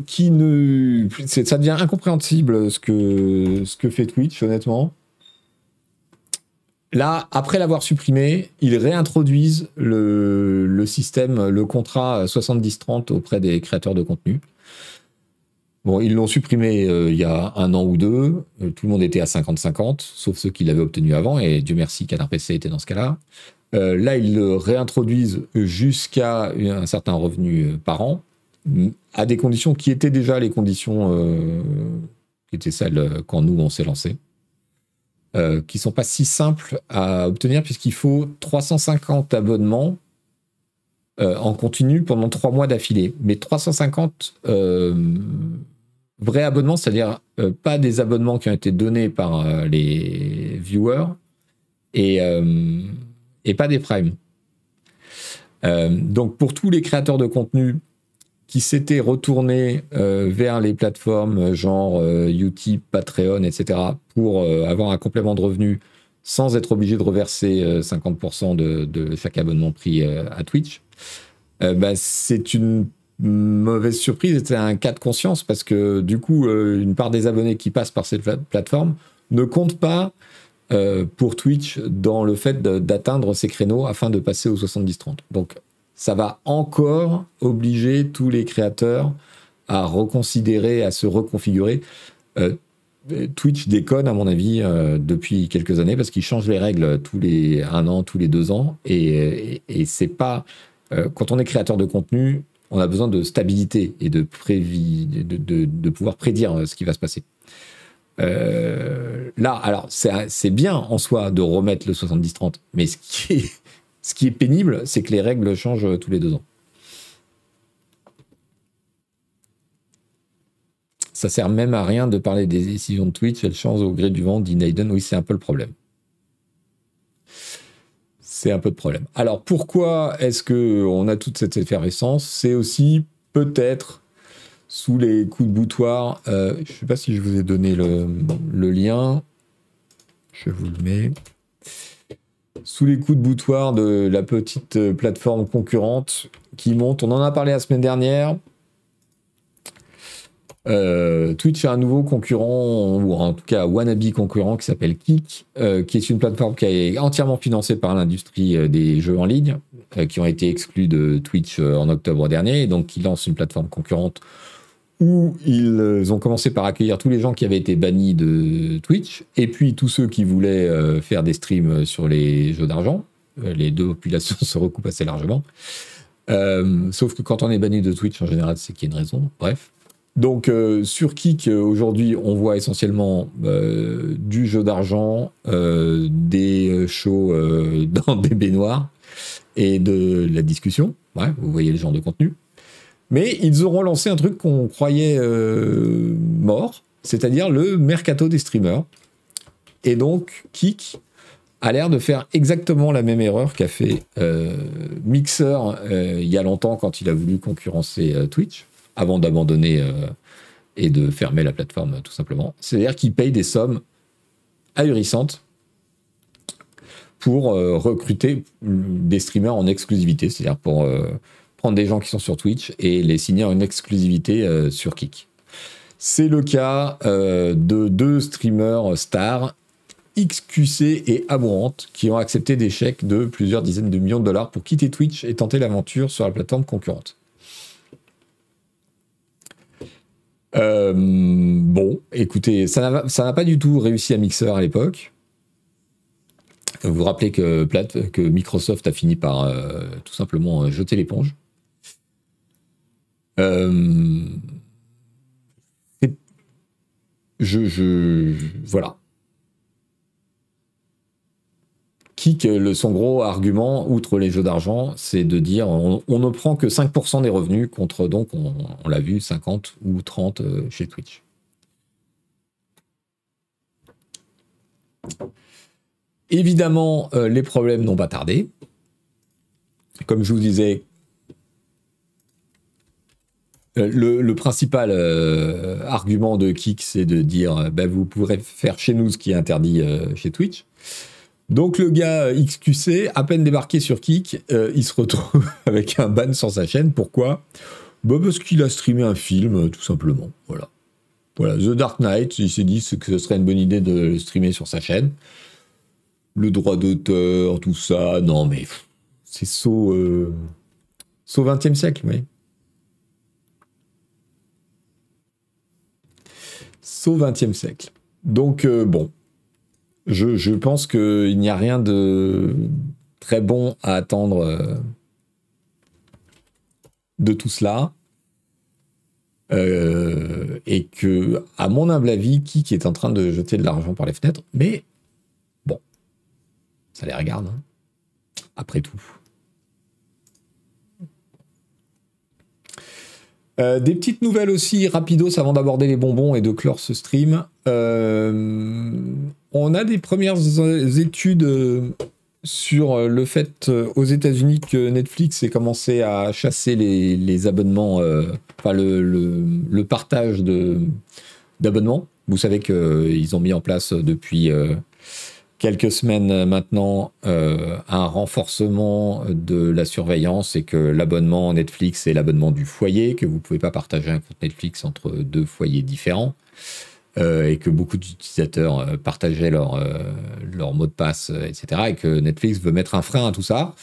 Ça devient incompréhensible ce que, ce que fait Twitch, honnêtement. Là, après l'avoir supprimé, ils réintroduisent le, système, le contrat 70-30 auprès des créateurs de contenu. Bon, ils l'ont supprimé euh, il y a un an ou deux. Euh, tout le monde était à 50-50, sauf ceux qui l'avaient obtenu avant, et Dieu merci, Canard PC était dans ce cas-là. là, ils le réintroduisent jusqu'à un certain revenu par an à des conditions qui étaient déjà les conditions euh, qui étaient celles euh, quand nous on s'est lancé, euh, qui sont pas si simples à obtenir puisqu'il faut 350 abonnements en continu pendant trois mois d'affilée. Mais 350 vrais abonnements, c'est-à-dire pas des abonnements qui ont été donnés par les viewers et, et pas des primes. donc pour tous les créateurs de contenu qui s'étaient retournés euh, vers les plateformes euh, genre euh, Utip, Patreon, etc., pour avoir un complément de revenus sans être obligé de reverser 50% de, chaque abonnement pris à Twitch, bah, c'est une mauvaise surprise, c'est un cas de conscience parce que du coup, une part des abonnés qui passent par cette plateforme ne compte pas pour Twitch dans le fait d'atteindre ces créneaux afin de passer au 70-30. Donc ça va encore obliger tous les créateurs à reconsidérer, à se reconfigurer. Euh, Twitch déconne, à mon avis, euh, depuis quelques années parce qu'ils changent les règles tous les un an, tous les deux ans. Et, c'est pas. Euh, quand on est créateur de contenu, on a besoin de stabilité et de, pouvoir prédire ce qui va se passer. là, alors, c'est bien en soi de remettre le 70-30, mais ce qui est ce qui est pénible, c'est que les règles changent tous les deux ans. Ça sert même à rien de parler des décisions de Twitch, elles changent au gré du vent, dit Naiden. Oui, c'est un peu le problème. C'est un peu de problème. Alors pourquoi est-ce qu'on a toute cette effervescence? C'est aussi peut-être sous les coups de boutoir. je ne sais pas si je vous ai donné le, le lien. Je vous le mets sous les coups de boutoir de la petite plateforme concurrente qui monte. On en a parlé la semaine dernière. Euh, Twitch a un nouveau concurrent, ou en tout cas wannabe concurrent qui s'appelle Kik, euh, qui est une plateforme qui est entièrement financée par l'industrie euh, des jeux en ligne, qui ont été exclus de Twitch en octobre dernier, donc qui lance une plateforme concurrente où ils ont commencé par accueillir tous les gens qui avaient été bannis de Twitch, et puis tous ceux qui voulaient faire des streams sur les jeux d'argent. Les deux populations se recoupent assez largement. sauf que quand on est banni de Twitch, en général, c'est qu'il y a une raison. Bref. Donc euh, sur Kik, euh, aujourd'hui, on voit essentiellement euh, du jeu d'argent, des shows dans des baignoires et de la discussion. Ouais, vous voyez le genre de contenu. Mais ils auront lancé un truc qu'on croyait mort, c'est-à-dire le mercato des streamers. Et donc, Kik a l'air de faire exactement la même erreur qu'a fait Mixer il y a longtemps quand il a voulu concurrencer Twitch avant d'abandonner euh, et de fermer la plateforme tout simplement. C'est-à-dire qu'ils payent des sommes ahurissantes pour euh, recruter des streamers en exclusivité, c'est-à-dire pour euh, des gens qui sont sur Twitch et les signer en exclusivité sur Kik. C'est le cas de deux streamers stars, XQC et Amourant, qui ont accepté des chèques de plusieurs dizaines de millions de dollars pour quitter Twitch et tenter l'aventure sur la plateforme concurrente. Euh, bon, écoutez, ça n'a pas du tout réussi à Mixer à l'époque. Vous vous rappelez que, Microsoft a fini par euh, tout simplement euh, jeter l'éponge. Je, je, voilà. Kik, le, son gros argument, outre les jeux d'argent, c'est de dire on, ne prend que 5% des revenus contre, donc, on, l'a vu, 50 ou 30 euh, chez Twitch. Évidemment, euh, les problèmes n'ont pas tardé. Comme je vous disais, euh, le, principal argument de Kik, c'est de dire bah, vous pourrez faire chez nous ce qui est interdit chez Twitch. Donc le gars XQC, à peine débarqué sur Kik, euh, il se retrouve avec un ban sur sa chaîne. Pourquoi? Bah Parce qu'il a streamé un film, euh, tout simplement. Voilà. Voilà, The Dark Knight, il s'est dit que ce serait une bonne idée de le streamer sur sa chaîne. Le droit d'auteur, tout ça, non mais c'est saut, euh, saut 20e siècle, oui. Saut 20e siècle. Donc bon, je, pense qu'il n'y a rien de très bon à attendre euh, de tout cela. Euh, et que, à mon humble avis, qui, est en train de jeter de l'argent par les fenêtres, mais bon, ça les regarde, hein. après tout. Euh, des petites nouvelles aussi, rapidos, avant d'aborder les bonbons et de clore ce stream. Euh, on a des premières études euh, sur le fait aux États-Unis que Netflix ait commencé à chasser les, abonnements, enfin le, partage d'abonnements. Vous savez qu'ils ont mis en place depuis quelques semaines maintenant euh, un renforcement de la surveillance et que l'abonnement Netflix est l'abonnement du foyer, que vous ne pouvez pas partager un compte Netflix entre deux foyers différents. Euh, et que beaucoup d'utilisateurs euh, partageaient leur, leur mot de passe, etc. Et que Netflix veut mettre un frein à tout ça.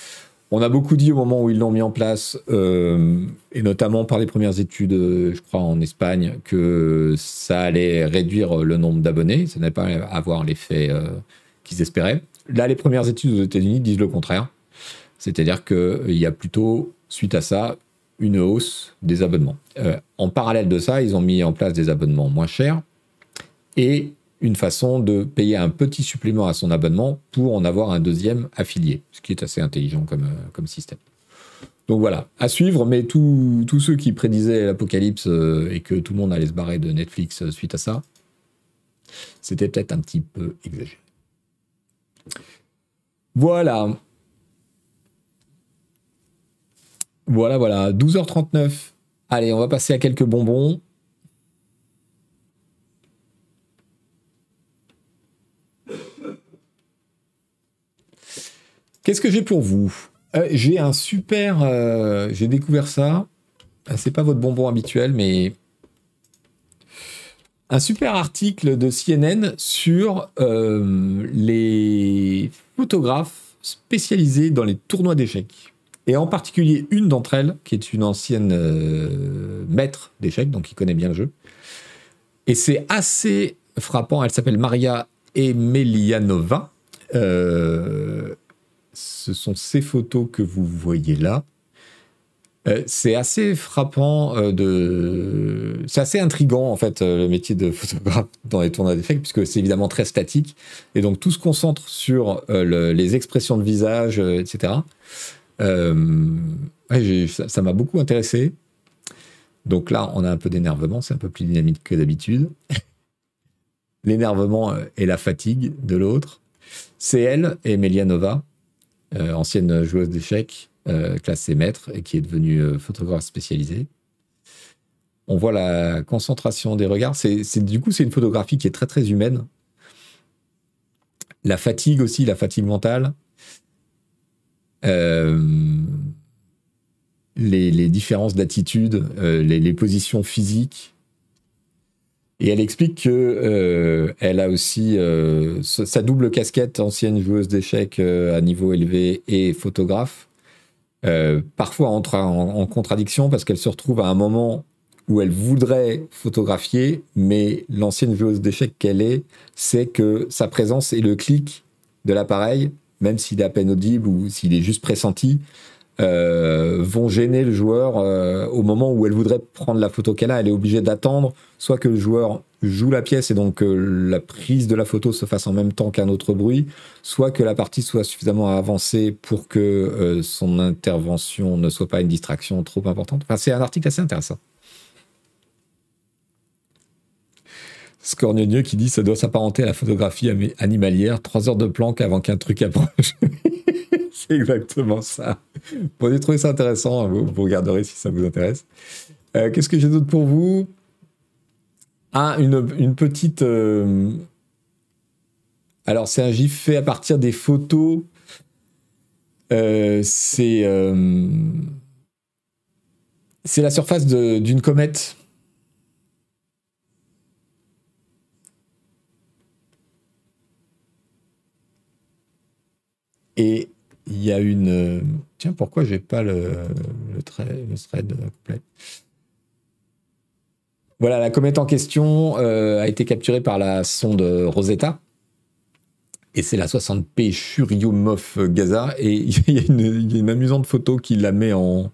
On a beaucoup dit au moment où ils l'ont mis en place, et notamment par les premières études, je crois, en Espagne, que ça allait réduire le nombre d'abonnés, ça n'allait pas avoir l'effet qu'ils espéraient. Là, les premières études aux États-Unis disent le contraire. C'est-à-dire qu'il y a plutôt, suite à ça, une hausse des abonnements. Euh, en parallèle de ça, ils ont mis en place des abonnements moins chers et une façon de payer un petit supplément à son abonnement pour en avoir un deuxième affilié, ce qui est assez intelligent comme, euh, système. Donc voilà, à suivre, mais tous ceux qui prédisaient l'apocalypse euh, et que tout le monde allait se barrer de Netflix suite à ça, c'était peut-être un petit peu exagéré. Voilà. Voilà, voilà. 12h39. Allez, on va passer à quelques bonbons. Qu'est-ce que j'ai pour vous? Euh, j'ai un super. Euh, j'ai découvert ça. Euh, c'est pas votre bonbon habituel, mais. Un super article de CNN sur les photographes spécialisés dans les tournois d'échecs. Et en particulier une d'entre elles, qui est une ancienne maître d'échecs, donc qui connaît bien le jeu. Et c'est assez frappant. Elle s'appelle Maria Emelianova. Euh, ce sont ces photos que vous voyez là. Euh, c'est assez frappant euh, de. C'est assez intrigant en fait le métier de photographe dans les tournois d'effets puisque c'est évidemment très statique et donc tout se concentre sur les expressions de visage, etc. ça m'a beaucoup intéressé. Donc là, on a un peu d'énervement, c'est un peu plus dynamique que d'habitude. L'énervement et la fatigue de l'autre. C'est elle, Emelianova, euh, ancienne joueuse d'échecs, euh, classée maître et qui est devenue euh, photographe spécialisée. On voit la concentration des regards. Du coup, c'est une photographie qui est très très humaine. La fatigue aussi, la fatigue mentale. les, différences d'attitude, les, positions physiques, et elle explique que euh, elle a aussi euh, sa double casquette, ancienne joueuse d'échecs euh, à niveau élevé et photographe. Parfois entre en, contradiction parce qu'elle se retrouve à un moment où elle voudrait photographier, mais l'ancienne joueuse d'échecs qu'elle est, c'est que sa présence et le clic de l'appareil, même s'il est à peine audible ou s'il est juste pressenti, euh, vont gêner le joueur euh, au moment où elle voudrait prendre la photo qu'elle a. Elle est obligée d'attendre soit que le joueur joue la pièce et donc euh, la prise de la photo se fasse en même temps qu'un autre bruit, soit que la partie soit suffisamment avancée pour que son intervention ne soit pas une distraction trop importante. Enfin, c'est un article assez intéressant. Scornieux qui dit ça doit s'apparenter à la photographie animalière, trois heures de planque avant qu'un truc approche. exactement ça. Vous avez trouvé ça intéressant, vous, vous, regarderez si ça vous intéresse. Euh, qu'est-ce que j'ai d'autre pour vous? Ah, une, petite... Euh, alors, c'est un gif fait à partir des photos. Euh, c'est... c'est la surface d'une comète. Et il y a une. Euh, tiens, pourquoi j'ai pas le, le, thread complet? Voilà, la comète en question euh, a été capturée par la sonde Rosetta. Et c'est la 60P Churyumov-Gaza. Et il y, a une, amusante photo qui la met en,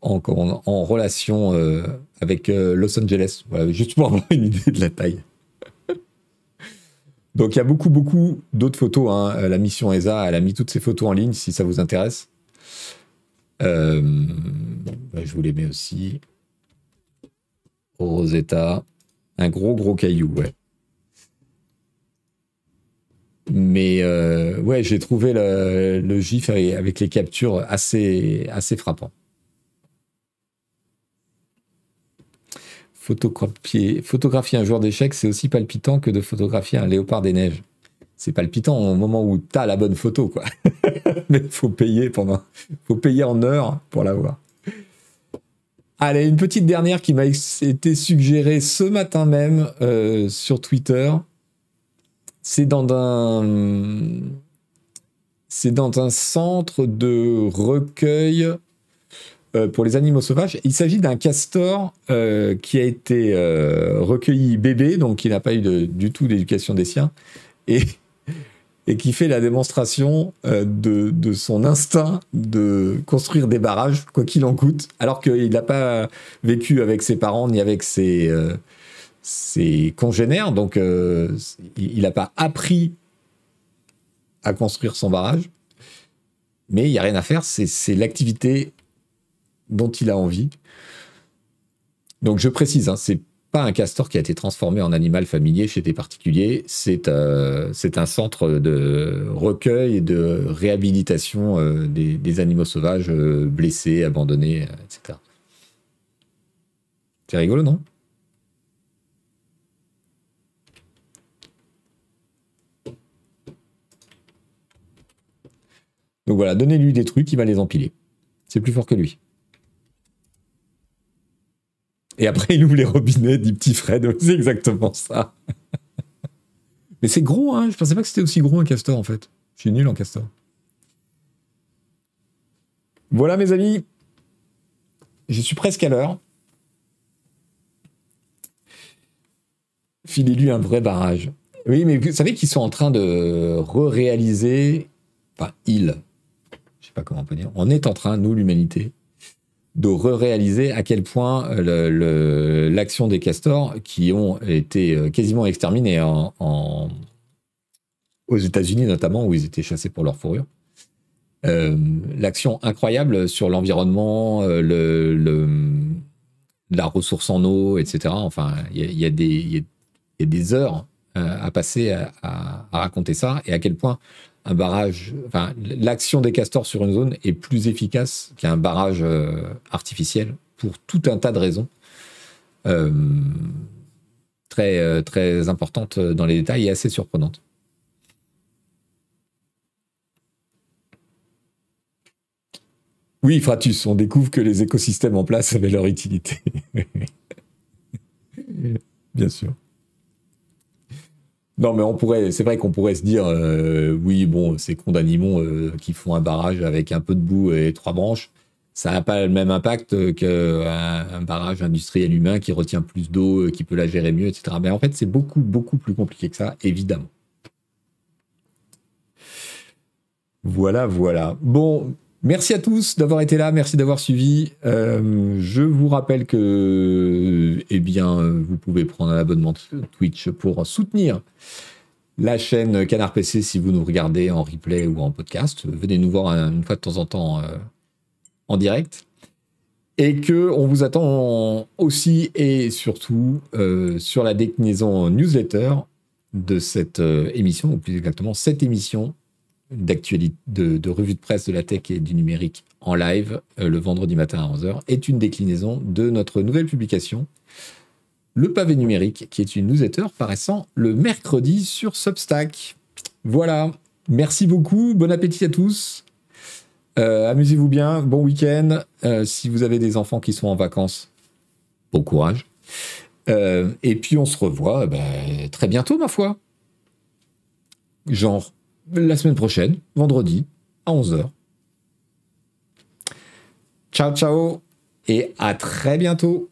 en, en, relation euh, avec Los Angeles. Voilà, juste pour avoir une idée de la taille. Donc il y a beaucoup, beaucoup d'autres photos. Hein. Euh, la mission ESA, elle a mis toutes ces photos en ligne si ça vous intéresse. Euh, je vous les mets aussi. Rosetta. Un gros, gros caillou, ouais. Mais euh, ouais, j'ai trouvé le, GIF avec les captures assez frappant. Photographier, un joueur d'échecs, c'est aussi palpitant que de photographier un léopard des neiges. C'est palpitant au moment où tu as la bonne photo, quoi. Mais il faut payer pendant. faut payer en heures pour l'avoir. Allez, une petite dernière qui m'a été suggérée ce matin même euh, sur Twitter. C'est dans un. Centre de recueil pour les animaux sauvages. Il s'agit d'un castor euh, qui a été euh, recueilli bébé, donc qui n'a pas eu du tout d'éducation des siens, et, qui fait la démonstration de, de, son instinct de construire des barrages, quoi qu'il en coûte, alors qu'il n'a pas vécu avec ses parents ni avec ses, ses congénères, donc il n'a pas appris à construire son barrage. Mais il n'y a rien à faire, c'est l'activité dont il a envie. Donc je précise, hein, c'est pas un castor qui a été transformé en animal familier chez des particuliers, c'est euh, un centre de recueil et de réhabilitation euh, des, animaux sauvages euh, blessés, abandonnés, etc. C'est rigolo, non? Donc voilà, donnez-lui des trucs, il va les empiler. C'est plus fort que lui. Et après, il ouvre les robinets, dit petit Fred. C'est exactement ça. Mais c'est gros, hein. Je pensais pas que c'était aussi gros un castor, en fait. Je suis nul en castor. Voilà, mes amis. Je suis presque à l'heure. Filez-lui un vrai barrage. Oui, mais vous savez qu'ils sont en train de re-réaliser. Enfin, ils. Je sais pas comment on peut dire. On est en train, nous, l'humanité, de re-réaliser à quel point l'action des castors, qui ont été euh, quasiment exterminés en, aux États-Unis notamment, où ils étaient chassés pour leur fourrure, euh, l'action incroyable sur l'environnement, euh, le, la ressource en eau, etc. Enfin, il y, a des heures à passer à, raconter ça et à quel point un barrage, l'action des castors sur une zone est plus efficace qu'un barrage euh, artificiel pour tout un tas de raisons euh, très, euh, très importantes dans les détails et assez surprenantes. Oui, Fratus, on découvre que les écosystèmes en place avaient leur utilité. Bien sûr. Non, mais on pourrait, c'est vrai qu'on pourrait se dire, euh, oui, bon, ces cons d'animaux euh, qui font un barrage avec un peu de boue et trois branches, ça n'a pas le même impact qu'un un barrage industriel humain qui retient plus d'eau, euh, qui peut la gérer mieux, etc. Mais en fait, c'est beaucoup, beaucoup plus compliqué que ça, évidemment. Voilà, voilà. Bon, Merci à tous d'avoir été là, merci d'avoir suivi. Euh, je vous rappelle que, eh bien, vous pouvez prendre un abonnement Twitch pour soutenir la chaîne Canard PC si vous nous regardez en replay ou en podcast. Venez nous voir une fois de temps en temps euh, en direct. Et que on vous attend aussi et surtout euh, sur la déclinaison newsletter de cette émission, ou plus exactement cette émission d'actualité, de, revue de presse de la tech et du numérique en live euh, le vendredi matin à 11h est une déclinaison de notre nouvelle publication, Le pavé numérique, qui est une newsletter paraissant le mercredi sur Substack. Voilà, merci beaucoup, bon appétit à tous. Euh, amusez-vous bien, bon week-end. Euh, si vous avez des enfants qui sont en vacances, bon courage. et puis on se revoit ben, très bientôt, ma foi. Genre la semaine prochaine, vendredi, à 11h. Ciao, ciao, et à très bientôt.